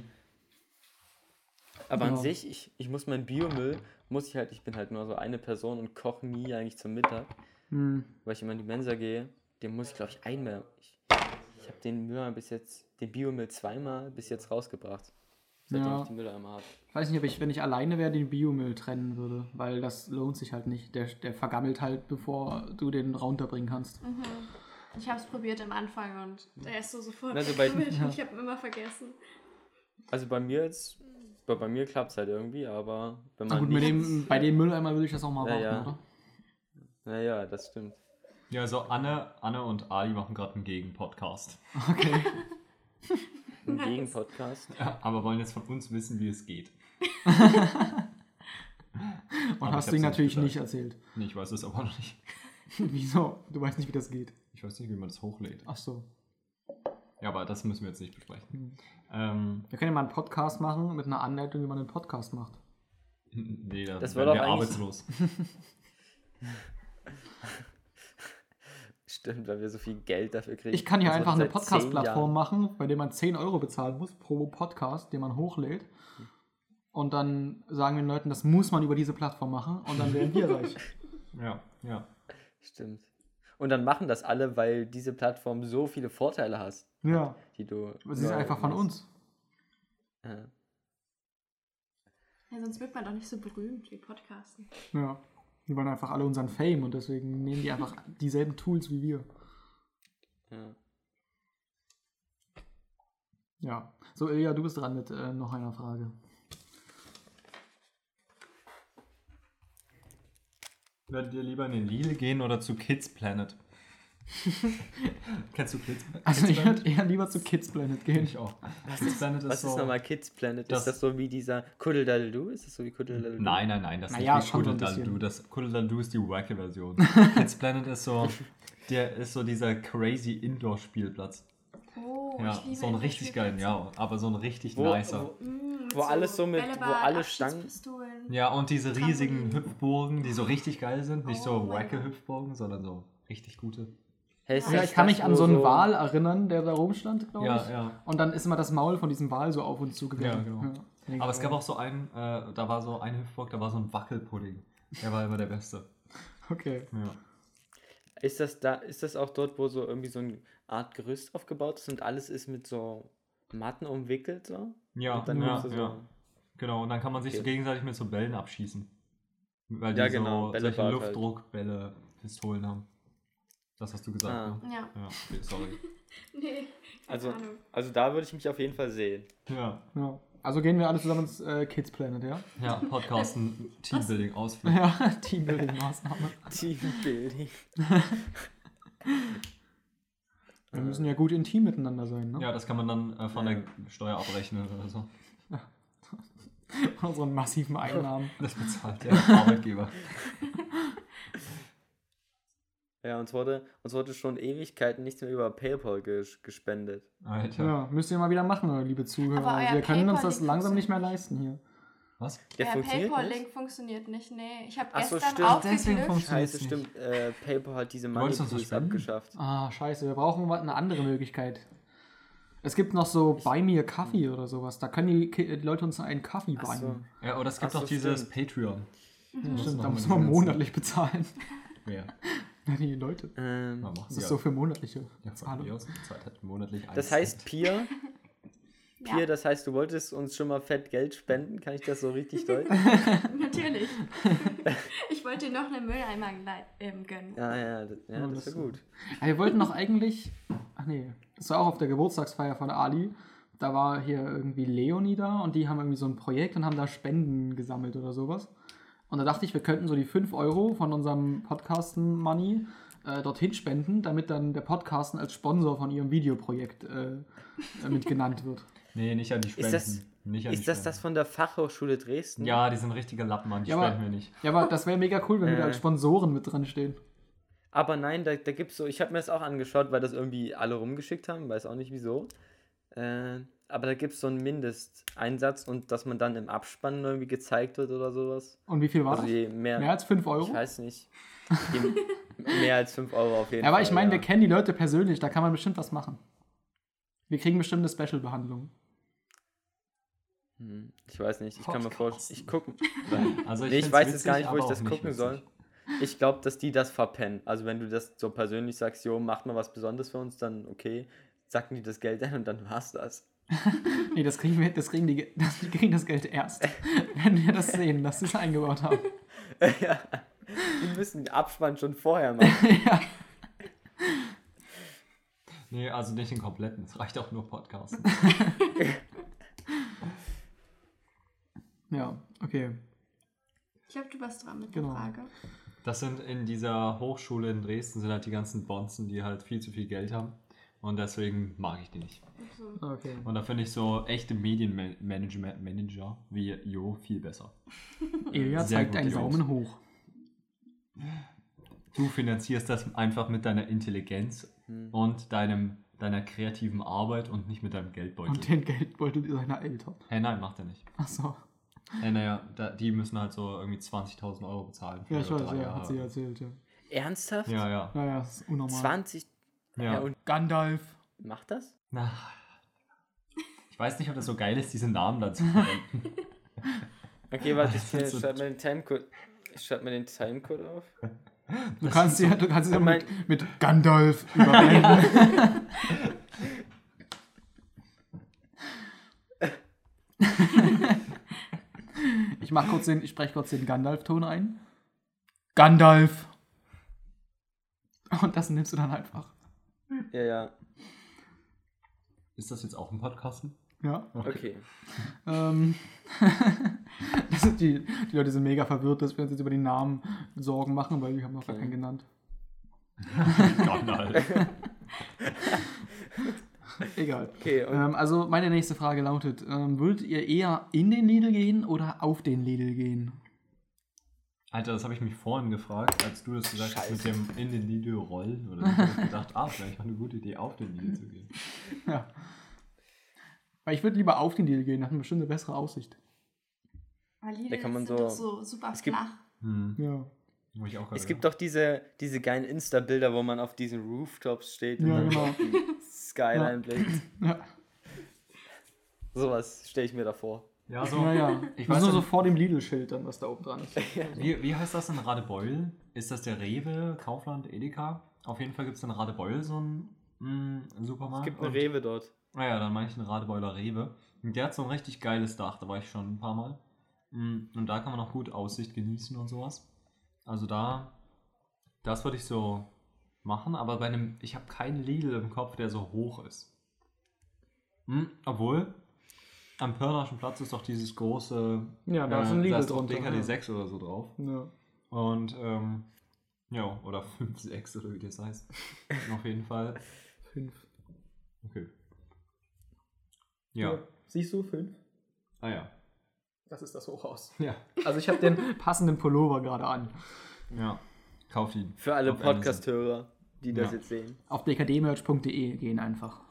Aber an Ja. sich, ich, ich muss meinen Biomüll, muss ich halt, ich bin halt nur so eine Person und koche nie eigentlich zum Mittag, Hm. weil ich immer in die Mensa gehe. Den muss ich, glaube ich, einmal. Ich, ich habe den Müll bis jetzt, den Biomüll zweimal bis jetzt rausgebracht. Seitdem Ja. ich die Mülleimer habe. Ich weiß nicht, ob ich, wenn ich alleine wäre, den Biomüll trennen würde, weil das lohnt sich halt nicht. Der, der vergammelt halt, bevor du den runterbringen kannst. Mhm. Ich habe es probiert am Anfang und der ist so sofort Also bei-. Ja. Ich habe ihn immer vergessen. Also bei mir jetzt, bei, bei mir klappt es halt irgendwie, aber wenn Na man gut, mit dem, bei dem Mülleimer würde ich das auch mal Ja, machen, ja. oder? Naja, das stimmt. Ja, also Anne, Anne und Ali machen gerade einen Gegenpodcast. Okay. Ein Nice. Gegenpodcast. Ja, aber wollen jetzt von uns wissen, wie es geht. Und Aber hast du ihn natürlich nicht nicht erzählt. Nee, ich weiß es aber noch nicht. Wieso? Du weißt nicht, wie das geht. Ich weiß nicht, wie man das hochlädt. Ach so. Ja, aber das müssen wir jetzt nicht besprechen. Hm. Ähm, Wir können ja mal einen Podcast machen mit einer Anleitung, wie man einen Podcast macht. nee, da Das eigentlich- arbeitslos. Stimmt, weil wir so viel Geld dafür kriegen. Ich kann hier einfach eine Podcast-Plattform machen, bei der man 10 Euro bezahlen muss pro Podcast, den man hochlädt. Und dann sagen wir den Leuten, das muss man über diese Plattform machen und dann werden wir reich. Ja, ja. Stimmt. Und dann machen das alle, weil diese Plattform so viele Vorteile hast, Ja, die du. das ist einfach von hast. uns. Ja. Ja, sonst wird man doch nicht so berühmt wie Podcasten. Ja. Die wollen einfach alle unseren Fame und deswegen nehmen die einfach dieselben Tools wie wir. Ja. Ja. So, Ilja, du bist dran mit äh, noch einer Frage. Würdet ihr lieber in den Lidl gehen oder zu Kids Planet? Kennst du Kids, Kids Also ich Planet? würde eher lieber zu Kids Planet gehen. Ich auch. Kids Planet Was ist so. nochmal Kids Planet? das- ist das so wie dieser Kuddeldaddeldu? Ist das so wie Kuddeldaddeldu? Nein, nein, nein, das ist Naja, nicht wie Kuddeldaldu. Das Kuddeldaldu ist die wacke Version. Kids Planet ist so, der ist so dieser crazy Indoor-Spielplatz. Oh, Ja, ich liebe so ein richtig geilen, ja, aber so ein richtig Wo, nicer. wo, Wo alles so mit- wo Bällebad, alle Stangen-. Ja, und diese riesigen. Hüpfburgen, die so richtig geil sind. Nicht Oh so wacke. Hüpfburgen, sondern so richtig gute. Hey, Ja, ich kann mich an wo so einen Wal erinnern, der da rumstand, glaube Ja, ich. ja. Und dann ist immer das Maul von diesem Wal so auf uns zugegangen. Ja, genau. Mega Aber es gab auch so einen, äh, da war so ein Hüpfburg, da war so ein Wackelpudding. Der war immer der Beste. Okay. Ja. Ist das da, ist das auch dort, wo so irgendwie so eine Art Gerüst aufgebaut ist und alles ist mit so Matten umwickelt so? Ja, und dann ja, so. ja. Genau, und dann kann man sich so Okay. gegenseitig mit so Bällen abschießen. Weil die Ja, genau, so Bällebad solche halt. Luftdruckbälle, Pistolen haben. Das hast du gesagt, Ah. ne? Ja. Ja, okay, sorry. Nee. Also, Ahnung. also da würde ich mich auf jeden Fall sehen. Ja, Ja. Also gehen wir alle zusammen ins äh, Kids Planet, ja? ja Podcasten, Teambuilding, Ausflug. Ja, Teambuilding-Maßnahme. Teambuilding. Wir müssen ja gut intim miteinander sein, ne? Ja, das kann man dann äh, von der Steuer abrechnen oder so. Von unseren massiven Einnahmen. Das bezahlt der Arbeitgeber. Ja, uns wurde, uns wurde schon Ewigkeiten nichts mehr über PayPal ges gespendet. Alter. Ja, müsst ihr mal wieder machen, liebe Zuhörer. Aber euer Wir können uns das langsam nicht mehr leisten hier. Was? Der Der funktioniert nicht? PayPal-Link funktioniert nicht, nee. Ich habe Ach so, gestern stimmt. Funktioniert- Scheiße, stimmt. Äh, PayPal hat diese Money Pools abgeschafft. Ah, scheiße, wir brauchen eine andere Möglichkeit. Es gibt noch so Buy Me a Kaffee oder sowas. Da können die, Leute uns einen Kaffee Ach so. beinen. Ja, oder es gibt Ach so, auch dieses stimmt. Patreon. Ja, stimmt, da muss man monatlich bezahlen. Ja, Ja, die Leute. Ähm, Das ist wir. so für monatliche Ja, Zahlung. monatlich das 1 heißt, Cent. Pier, Ja, das heißt, du wolltest uns schon mal fett Geld spenden. Kann ich das so richtig deuten? natürlich. ich wollte dir noch einen Mülleimer ähm, gönnen. ja, ja, das, ja, Ja, das das- wäre gut. Ja, wir wollten doch eigentlich. Ach nee, das war auch auf der Geburtstagsfeier von Ali. Da war hier irgendwie Leonie da und die haben irgendwie so ein Projekt und haben da Spenden gesammelt oder sowas. Und da dachte ich, wir könnten so die 5 Euro von unserem Podcasten-Money äh, dorthin spenden, damit dann der Podcasten als Sponsor von ihrem Videoprojekt äh, äh, mit genannt wird. Nee, nicht an die Spenden. das- nicht an die Ist das das von der Fachhochschule Dresden? Ja, die sind richtige Lappen, Mann. Die Ja, aber- spenden wir nicht. Ja, aber das wäre mega cool, wenn wir da Äh. als Sponsoren mit dran stehen. Aber nein, da, da gibt es so, ich habe mir das auch angeschaut, weil das irgendwie alle rumgeschickt haben, weiß auch nicht wieso. Äh, aber da gibt es so einen Mindesteinsatz und dass man dann im Abspann irgendwie gezeigt wird oder sowas. Und wie viel war Also das? mehr, Mehr als 5 Euro? ich weiß nicht. Mehr als 5 Euro auf jeden Ja, aber Fall. ich meine, ja. wir kennen die Leute persönlich, da kann man bestimmt was machen. Wir kriegen bestimmt eine Special-Behandlung. Hm, Ich weiß nicht, ich kann mir Podcast. vorstellen, ich gucke, Also nee, ich weiß jetzt gar nicht, wo ich das gucken witzig. soll. Ich glaube, dass die das verpennen. Also wenn du das so persönlich sagst, jo, macht mal was Besonderes für uns, dann okay, sacken die das Geld ein und dann war's das. Nee, das kriegen wir, das kriegen die, das, die kriegen das Geld erst, wenn wir das sehen, dass sie es eingebaut haben. ja, die müssen den Abspann schon vorher machen. ja. Nee, also nicht den kompletten. Es reicht auch nur Podcasten. Ja, okay. Ich glaube, du warst dran mit Genau. der Frage. Das sind in dieser Hochschule in Dresden sind halt die ganzen Bonzen, die halt viel zu viel Geld haben. Und deswegen mag ich die nicht. Also, okay. Und da finde ich so echte Medienmanagement Manager wie Jo viel besser. Ilja zeigt einen. Daumen hoch. Du finanzierst das einfach mit deiner Intelligenz Hm. und deinem, deiner kreativen Arbeit und nicht mit deinem Geldbeutel. Und den Geldbeutel seiner Eltern. hey, nein, macht er nicht. Achso. Hey, naja, da, die müssen halt so irgendwie 20.000 Euro bezahlen. für Ja, ich weiß, ja, Jahre. hat sie erzählt, ja. Ernsthaft? Ja, ja. Naja, das ist unnormal. 20? Ja. ja. und Gandalf. macht das? Na, ich weiß nicht, ob das so geil ist, diese Namen da zu verwenden. Okay, warte, ich Das ist so- schreibe mir den Timecode. Ich schreibe mir den Timecode auf. Du kannst ja, du kannst ja mit, mit Gandalf überblenden. ich mach kurz den, ich spreche kurz den Gandalf-Ton ein. Gandalf. Und das nimmst du dann einfach. Ja, ja. Ist das jetzt auch ein Podcasten? Ja. Okay. Ähm, die, die Leute sind mega verwirrt, dass wir uns jetzt über die Namen Sorgen machen, weil wir haben noch gar Okay. keinen genannt. Gandalf. Egal. Okay, Ähm, also meine nächste Frage lautet, ähm, würdet ihr eher in den Lidl gehen oder auf den Lidl gehen? Alter, das habe ich mich vorhin gefragt, als du das gesagt hast mit Scheiße. dem in den Lidl rollen. Oder. Ich hab gedacht, ah, vielleicht auch eine gute Idee, auf den Lidl zu gehen. Ja. Weil ich würde lieber auf den Lidl gehen, da hat man bestimmt eine bessere Aussicht. Weil Lidl Da kann man sind so- doch so super es gibt- flach. Hm. Ja. Es gibt doch diese, diese geilen Insta-Bilder, wo man auf diesen Rooftops steht Ja, genau. Skyline blickt. Ja, Sowas stelle ich mir da vor. Ja, so. ja. ja. Ich weiß nur so vor dem Lidl-Schild dann, was da oben dran ist. Wie, wie heißt das in Radebeul? Ist das der Rewe, Kaufland, Edeka? Auf jeden Fall gibt es in Radebeul so einen mm, Supermarkt. Es gibt eine Rewe dort. Naja, dann meine ich einen Radebeuler Rewe. Und der hat so ein richtig geiles Dach, da war ich schon ein paar Mal. Mm, Und da kann man auch gut Aussicht genießen und sowas. Also da, das würde ich so machen, aber bei einem, ich habe keinen Lidl im Kopf, der so hoch ist. Hm, obwohl, am Pörnerschen Platz ist doch dieses große, Ja, da äh, ist ein Lidl da ist drunter. DKD ja. 6 oder so drauf. Ja. Und, ähm, ja, oder 5, 6 oder wie das heißt. Auf jeden Fall. Fünf. Okay. Ja. Siehst du, fünf? Ah ja. Das ist das Hochhaus. Ja. Also ich habe den passenden Pullover gerade an. Ja. Kauf ihn. Für alle. Podcast-Hörer, die das Ja. jetzt sehen. Auf dkdmerch.de gehen einfach.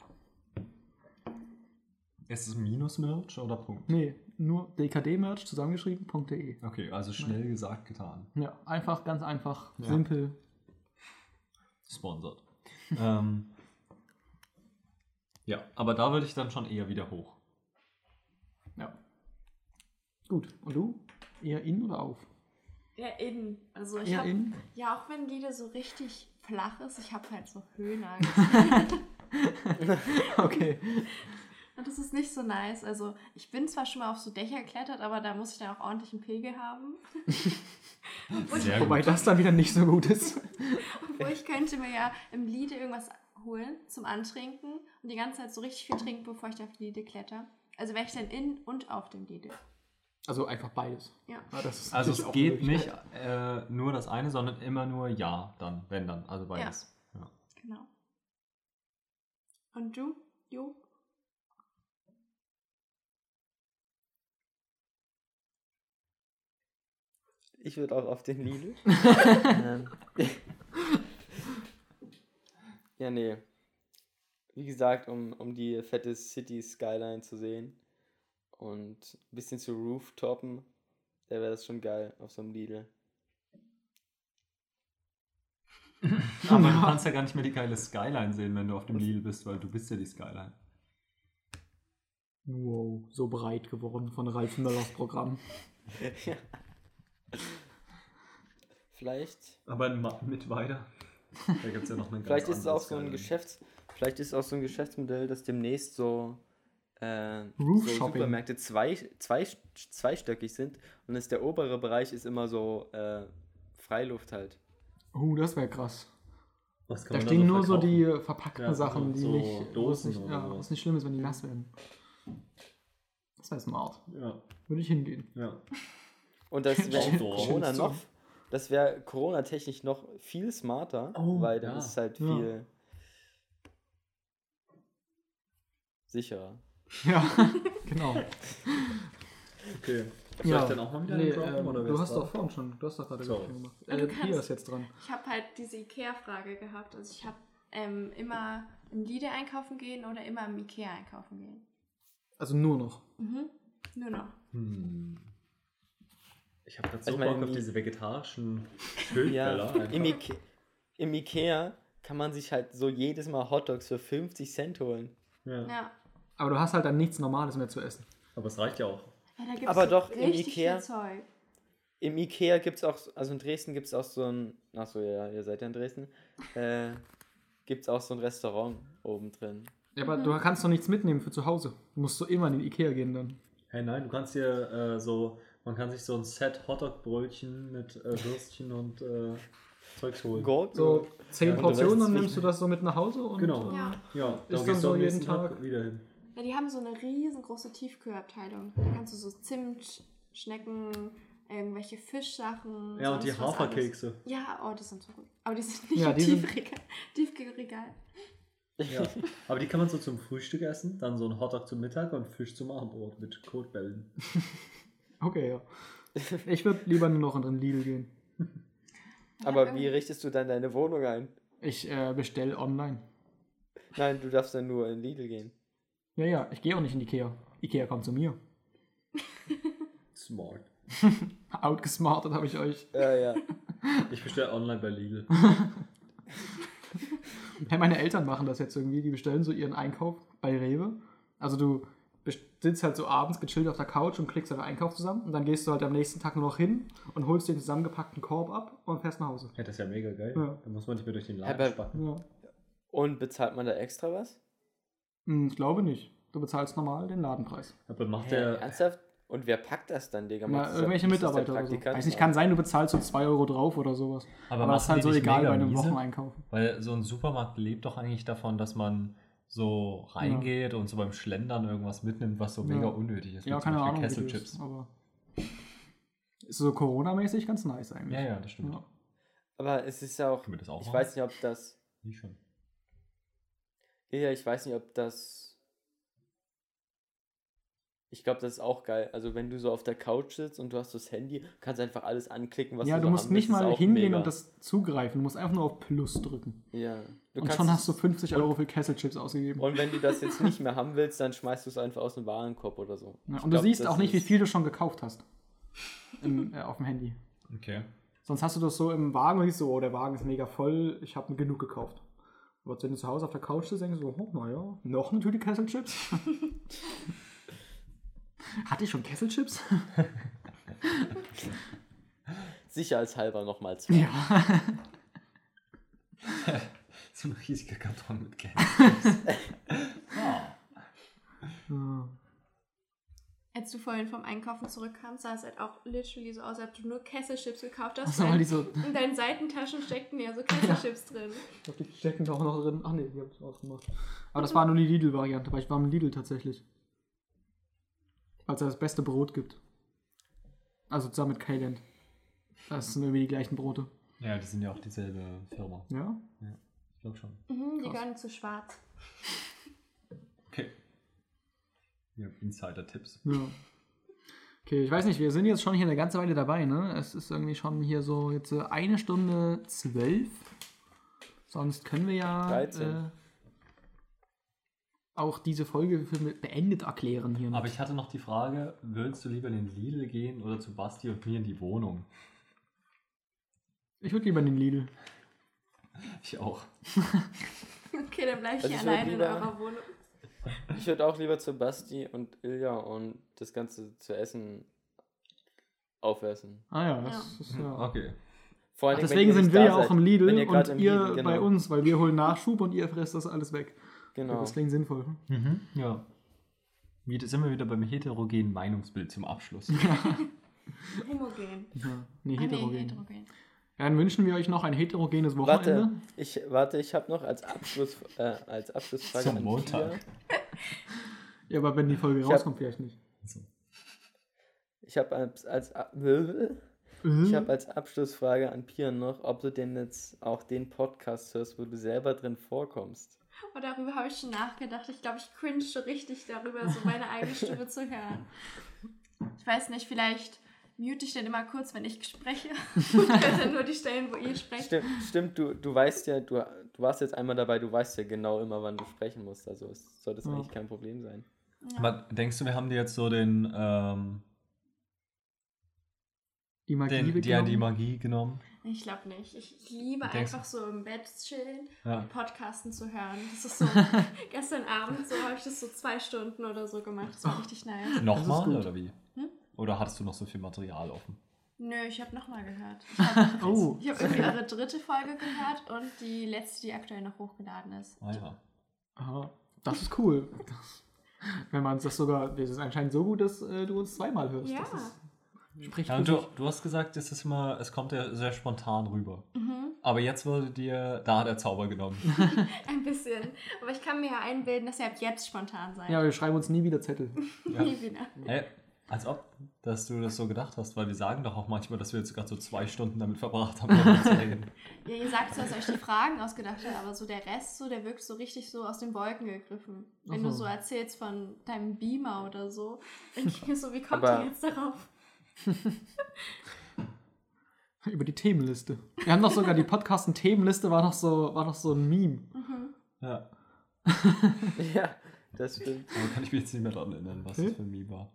Ist es Minus-Merch oder Punkt? Nee, nur dkdmerch zusammengeschrieben.de. Okay, also schnell gesagt, getan. Ja, einfach, ganz einfach, Ja. simpel. Sponsored. ähm, ja, aber da würde ich dann schon eher wieder hoch. Ja. Gut. Und du? Eher in oder auf? Ja, innen. Also ich Eher habe in? ja auch wenn Lidl so richtig flach ist, ich habe halt so Höhenangst. Okay. Und das ist nicht so nice. Also ich bin zwar schon mal auf so Dächer geklettert, aber da muss ich dann auch ordentlich einen Pegel haben. Sehr Wobei das dann wieder nicht so gut ist. Obwohl ich könnte mir ja im Lidl irgendwas holen zum Antrinken und die ganze Zeit so richtig viel trinken, bevor ich da auf die Lidl kletter. Also wäre ich dann in und auf dem Lidl. Also einfach beides. Ja. Ja, das ist Also es geht nicht äh, nur das eine, sondern immer nur ja, dann, wenn dann. Also beides. Ja. Genau. Und du? Jo? Ich würde auch auf den Lidl. ähm. ja, nee. Wie gesagt, um, um die fette City Skyline zu sehen und ein bisschen zu rooftoppen, da wäre das schon geil auf so einem Lidl. Aber du kannst ja gar nicht mehr die geile Skyline sehen, wenn du auf dem Lidl bist, weil du bist ja die Skyline. Wow, so breit geworden von Ralf Möllers Programm. Vielleicht, Aber mit weiter. Da gibt es ja noch eine ganz vielleicht ist es auch so ein. Geschäfts, vielleicht ist es auch so ein Geschäftsmodell, dass demnächst so, äh, Roof so. Supermärkte zwei, zwei, zweistöckig sind und ist der obere Bereich ist immer so äh, Freiluft halt. Uh, das wäre krass. Was kann Da man stehen nur so die verpackten Ja, so- Sachen, die so nicht, Dosen nicht, oder ja, sowas. wo es nicht schlimm ist, wenn die nass werden. Das wäre smart. Ja, Würde ich hingehen. ja. Und das wäre. Corona noch, das wäre Corona-technisch noch viel smarter, Oh, weil dann ja. ist es halt Ja. viel sicherer. Ja, genau. Okay. Soll ja. ich dann auch mal wieder nee, droppen, ähm, oder Du hast doch vorhin schon, du hast doch gerade So. gemacht. Ja, Äh, Pia kannst- ist jetzt dran. Ich habe halt diese Ikea-Frage gehabt. Also ich habe ähm, immer im Lidl einkaufen gehen oder immer im Ikea einkaufen gehen. Also nur noch. Mhm. Nur noch. Hm. Ich habe gerade so Ich meine, Bock auf die- diese vegetarischen Ja, Schildteller. im. Ike im Ikea kann man sich halt so jedes Mal Hotdogs für 50 Cent holen. ja. Ja. Aber du hast halt dann nichts Normales mehr zu essen. Aber es reicht ja auch. ja da gibt's Aber so doch, im Ikea-. Im Ikea gibt es auch, also in Dresden gibt es auch so ein, achso, ja, ihr seid ja in Dresden, äh, gibt es auch so ein Restaurant oben drin. Ja, aber du kannst doch nichts mitnehmen für zu Hause. Du musst so immer in den Ikea gehen dann. Hey, nein, du kannst dir äh, so, Man kann sich so ein Set Hotdog-Brötchen mit äh, Würstchen und äh, Zeugs holen. Gott, So zehn Ja, Portionen, dann nimmst du das so mit nach Hause und Genau. äh, Ja. Ja, dann gehst so du am jeden nächsten Tag- wieder hin. Ja, die haben so eine riesengroße Tiefkühlabteilung. Da kannst du so Zimt, Schnecken, irgendwelche Fischsachen. Ja, und die Haferkekse. alles. Ja, oh, die sind so gut. Aber die sind nicht Ja, im Tiefregal, Tiefkühlregal. Ja. Aber die kann man so zum Frühstück essen, dann so ein Hotdog zum Mittag und Fisch zum Abendbrot mit Kotbällen. Okay, ja. Ich würde lieber nur noch in den Lidl gehen. Aber wie richtest du dann deine Wohnung ein? Ich äh, bestell online. Nein, du darfst dann nur in Lidl gehen. Ja, ja, ich gehe auch nicht in Ikea. Ikea kommt zu mir. Smart. Outgesmartet habe ich euch. Ja, ja. Ich bestelle online bei Lidl. Hey, meine Eltern machen das jetzt irgendwie. Die bestellen so ihren Einkauf bei Rewe. Also du sitzt halt so abends gechillt auf der Couch und klickst deinen Einkauf zusammen. Und dann gehst du halt am nächsten Tag nur noch hin und holst den zusammengepackten Korb ab und fährst nach Hause. Ja, das ist ja mega geil. Ja. Da muss man nicht mehr durch den Laden spacken. Ja. Und bezahlt man da extra was? Hm, ich glaube nicht. Du bezahlst normal den Ladenpreis. Aber macht der. ernsthaft? Und wer packt das dann, Digga? Na, irgendwelche Mitarbeiter oder so. Weiß nicht, kann sein, du bezahlst so 2 Euro drauf oder sowas. Aber, Aber das ist halt so egal bei einem? Wocheneinkauf. Weil so ein Supermarkt lebt doch eigentlich davon, dass man so reingeht und so beim Schlendern irgendwas mitnimmt, was so Ja. mega unnötig ist. Ja, wie zum keine Beispiel Ahnung. wie Kesselchips. ist, Aber ist so Corona-mäßig ganz nice eigentlich. Ja, ja, das stimmt. Ja. Aber es ist ja auch. Auch Ich machen? weiß nicht, ob das. Ich schon. Ja, ich weiß nicht, ob das. Ich glaube, das ist auch geil. Also, wenn du so auf der Couch sitzt und du hast das Handy, kannst einfach alles anklicken, was ja, du du so musst haben nicht mal hingehen mega. und das zugreifen. Du musst einfach nur auf Plus drücken. Ja. Du und schon hast du 50 Euro für Kesselchips ausgegeben. Und wenn du das jetzt nicht mehr haben willst, dann schmeißt du es einfach aus dem Warenkorb oder so. ja, und du glaub, siehst das auch nicht, wie viel du schon gekauft hast. Im, äh, auf dem Handy. Okay. Sonst hast du das so im Wagen und siehst so, oh, der Wagen ist mega voll, ich habe mir genug gekauft. Aber wenn du zu Hause auf der Couch sitzt, denkst du so, oh, naja, noch eine Tüte Kesselchips? Hatte ich schon Kesselchips? Sicherheitshalber nochmal zwei. Ja. So ein riesiger Karton mit Kesselchips. ah. Ja. Als du vorhin vom Einkaufen zurückkamst, sah es halt auch literally so aus, als ob du nur Kesselchips gekauft hast. Also, weil so, In deinen Seitentaschen steckten ja so Kesselchips drin. ich glaube, die stecken da auch noch drin. Ach nee, die habe ich ausgemacht. Aber das war nur die Lidl-Variante, weil ich war im Lidl tatsächlich. Weil es ja das beste Brot gibt. Also zusammen mit Kayland. Das sind irgendwie die gleichen Brote. Ja, die sind ja auch dieselbe Firma. Ja? Ich glaube schon. Mhm, die gehören zu schwarz. Okay. Ja, Insider-Tipps. Ja. Okay, ich weiß nicht, wir sind jetzt schon hier eine ganze Weile dabei, ne? Es ist irgendwie schon hier so jetzt äh, eine Stunde zwölf. Sonst können wir ja 13. äh, auch diese Folge für beendet erklären hier. Aber ich hatte noch die Frage, würdest du lieber in den Lidl gehen oder zu Basti und mir in die Wohnung? ich würde lieber in den Lidl. Ich auch. Okay, dann bleib ich Also hier alleine in eurer Wohnung. Ich würde auch lieber zu Basti und Ilja und das Ganze zu essen aufessen. Ah ja, Ja. das ist ja. Okay. Vor allem, deswegen sind wir ja auch seid. im Lidl ihr und im ihr Lidl, genau. bei uns, weil wir holen Nachschub und ihr frisst das alles weg. Genau. Das klingt sinnvoll. Mhm. Ja. Wieder sind wir wieder beim heterogenen Meinungsbild zum Abschluss. Homogen. Ja, nee, Ah, nee, heterogen. Ja, dann wünschen wir euch noch ein heterogenes Wochenende. Warte, ich, warte, ich habe noch als, Abschluss, äh, als Abschlussfrage Zum an Montag. Pia. Ja, aber wenn die Folge Ich hab- rauskommt, vielleicht nicht. Ich habe als, als, ich hab als Abschlussfrage an Pia noch, ob du denn jetzt auch den Podcast hörst, wo du selber drin vorkommst. Und darüber habe ich schon nachgedacht. Ich glaube, ich cringe schon richtig darüber, so meine eigene Stimme zu hören. Ich weiß nicht, vielleicht mute ich dann immer kurz, wenn ich spreche. Und höre dann nur die Stellen, wo ihr sprecht. Stimmt, stimmt du, du weißt ja, du, du warst jetzt einmal dabei, du weißt ja genau immer, wann du sprechen musst. Also es soll das Ja. eigentlich kein Problem sein. Ja. Aber denkst du, wir haben dir jetzt so den, ähm, Die Magie den die, weggenommen? die Magie genommen? Ich glaube nicht. Ich liebe Denkst einfach so im Bett chillen Ja. und Podcasten zu hören. Das ist so, gestern Abend so habe ich das so zwei Stunden oder so gemacht. Das war richtig nice. Nochmal oder wie? Oder hattest du noch so viel Material offen? Nö, ich habe nochmal gehört. Ich habe Oh. ich hab irgendwie eure dritte Folge gehört und die letzte, die aktuell noch hochgeladen ist. Ah ja. Aha, das ist cool. Wenn man das sogar, das ist anscheinend so gut, dass äh, du uns zweimal hörst. Ja. Das ist Spricht Ja, du, du hast gesagt, es ist immer, es kommt ja sehr spontan rüber. Mhm, Aber jetzt wurde dir da der Zauber genommen. ein bisschen. Aber ich kann mir ja einbilden, dass ihr ab jetzt spontan seid. Ja, wir schreiben uns nie wieder Zettel. Ja. Nie wieder. Hä? Als ob, dass du das so gedacht hast, weil wir sagen doch auch manchmal, dass wir jetzt gerade so zwei Stunden damit verbracht haben, darüber zu reden. Ja, ihr sagt so, dass ihr euch die Fragen ausgedacht habt, aber so der Rest, so, der wirkt so richtig so aus den Wolken gegriffen. Wenn Ach du so. so erzählst von deinem Beamer oder so, denke ich mir so, wie kommt Aber- ihr jetzt darauf? Über die Themenliste. Wir haben doch sogar die Podcasten-Themenliste, war doch so, war doch so ein Meme. Mhm. Ja. Ja, das stimmt. Aber kann ich mich jetzt nicht mehr daran erinnern, was Hä? das für ein Meme war.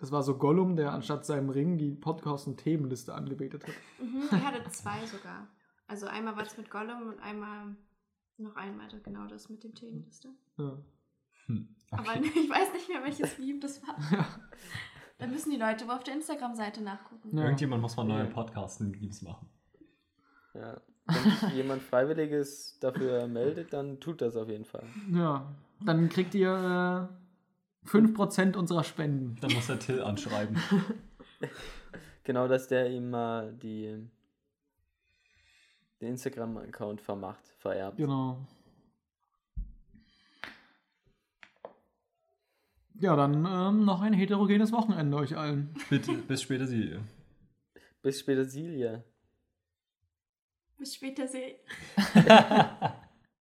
Das war so Gollum, der anstatt seinem Ring die Podcasten-Themenliste angebetet hat. Mhm, ihr hattet zwei sogar. Also einmal war es mit Gollum und einmal noch einmal genau das mit dem Themenliste. Ja. Hm. Aber Okay. ich weiß nicht mehr, welches Meme das war. Ja. Da müssen die Leute aber auf der Instagram-Seite nachgucken. Ja. Irgendjemand muss mal neue Ja. Podcasten-Memes machen. Ja. Wenn sich jemand Freiwilliges dafür meldet, dann tut das auf jeden Fall. ja. Dann kriegt ihr äh, 5% unserer Spenden. Dann muss der Till anschreiben. Genau, dass der ihm mal die, den Instagram-Account vermacht, vererbt. Genau. Ja, dann ähm, noch ein heterogenes Wochenende euch allen. Bitte, bis später sie. Bis später, Silja. Bis später, See.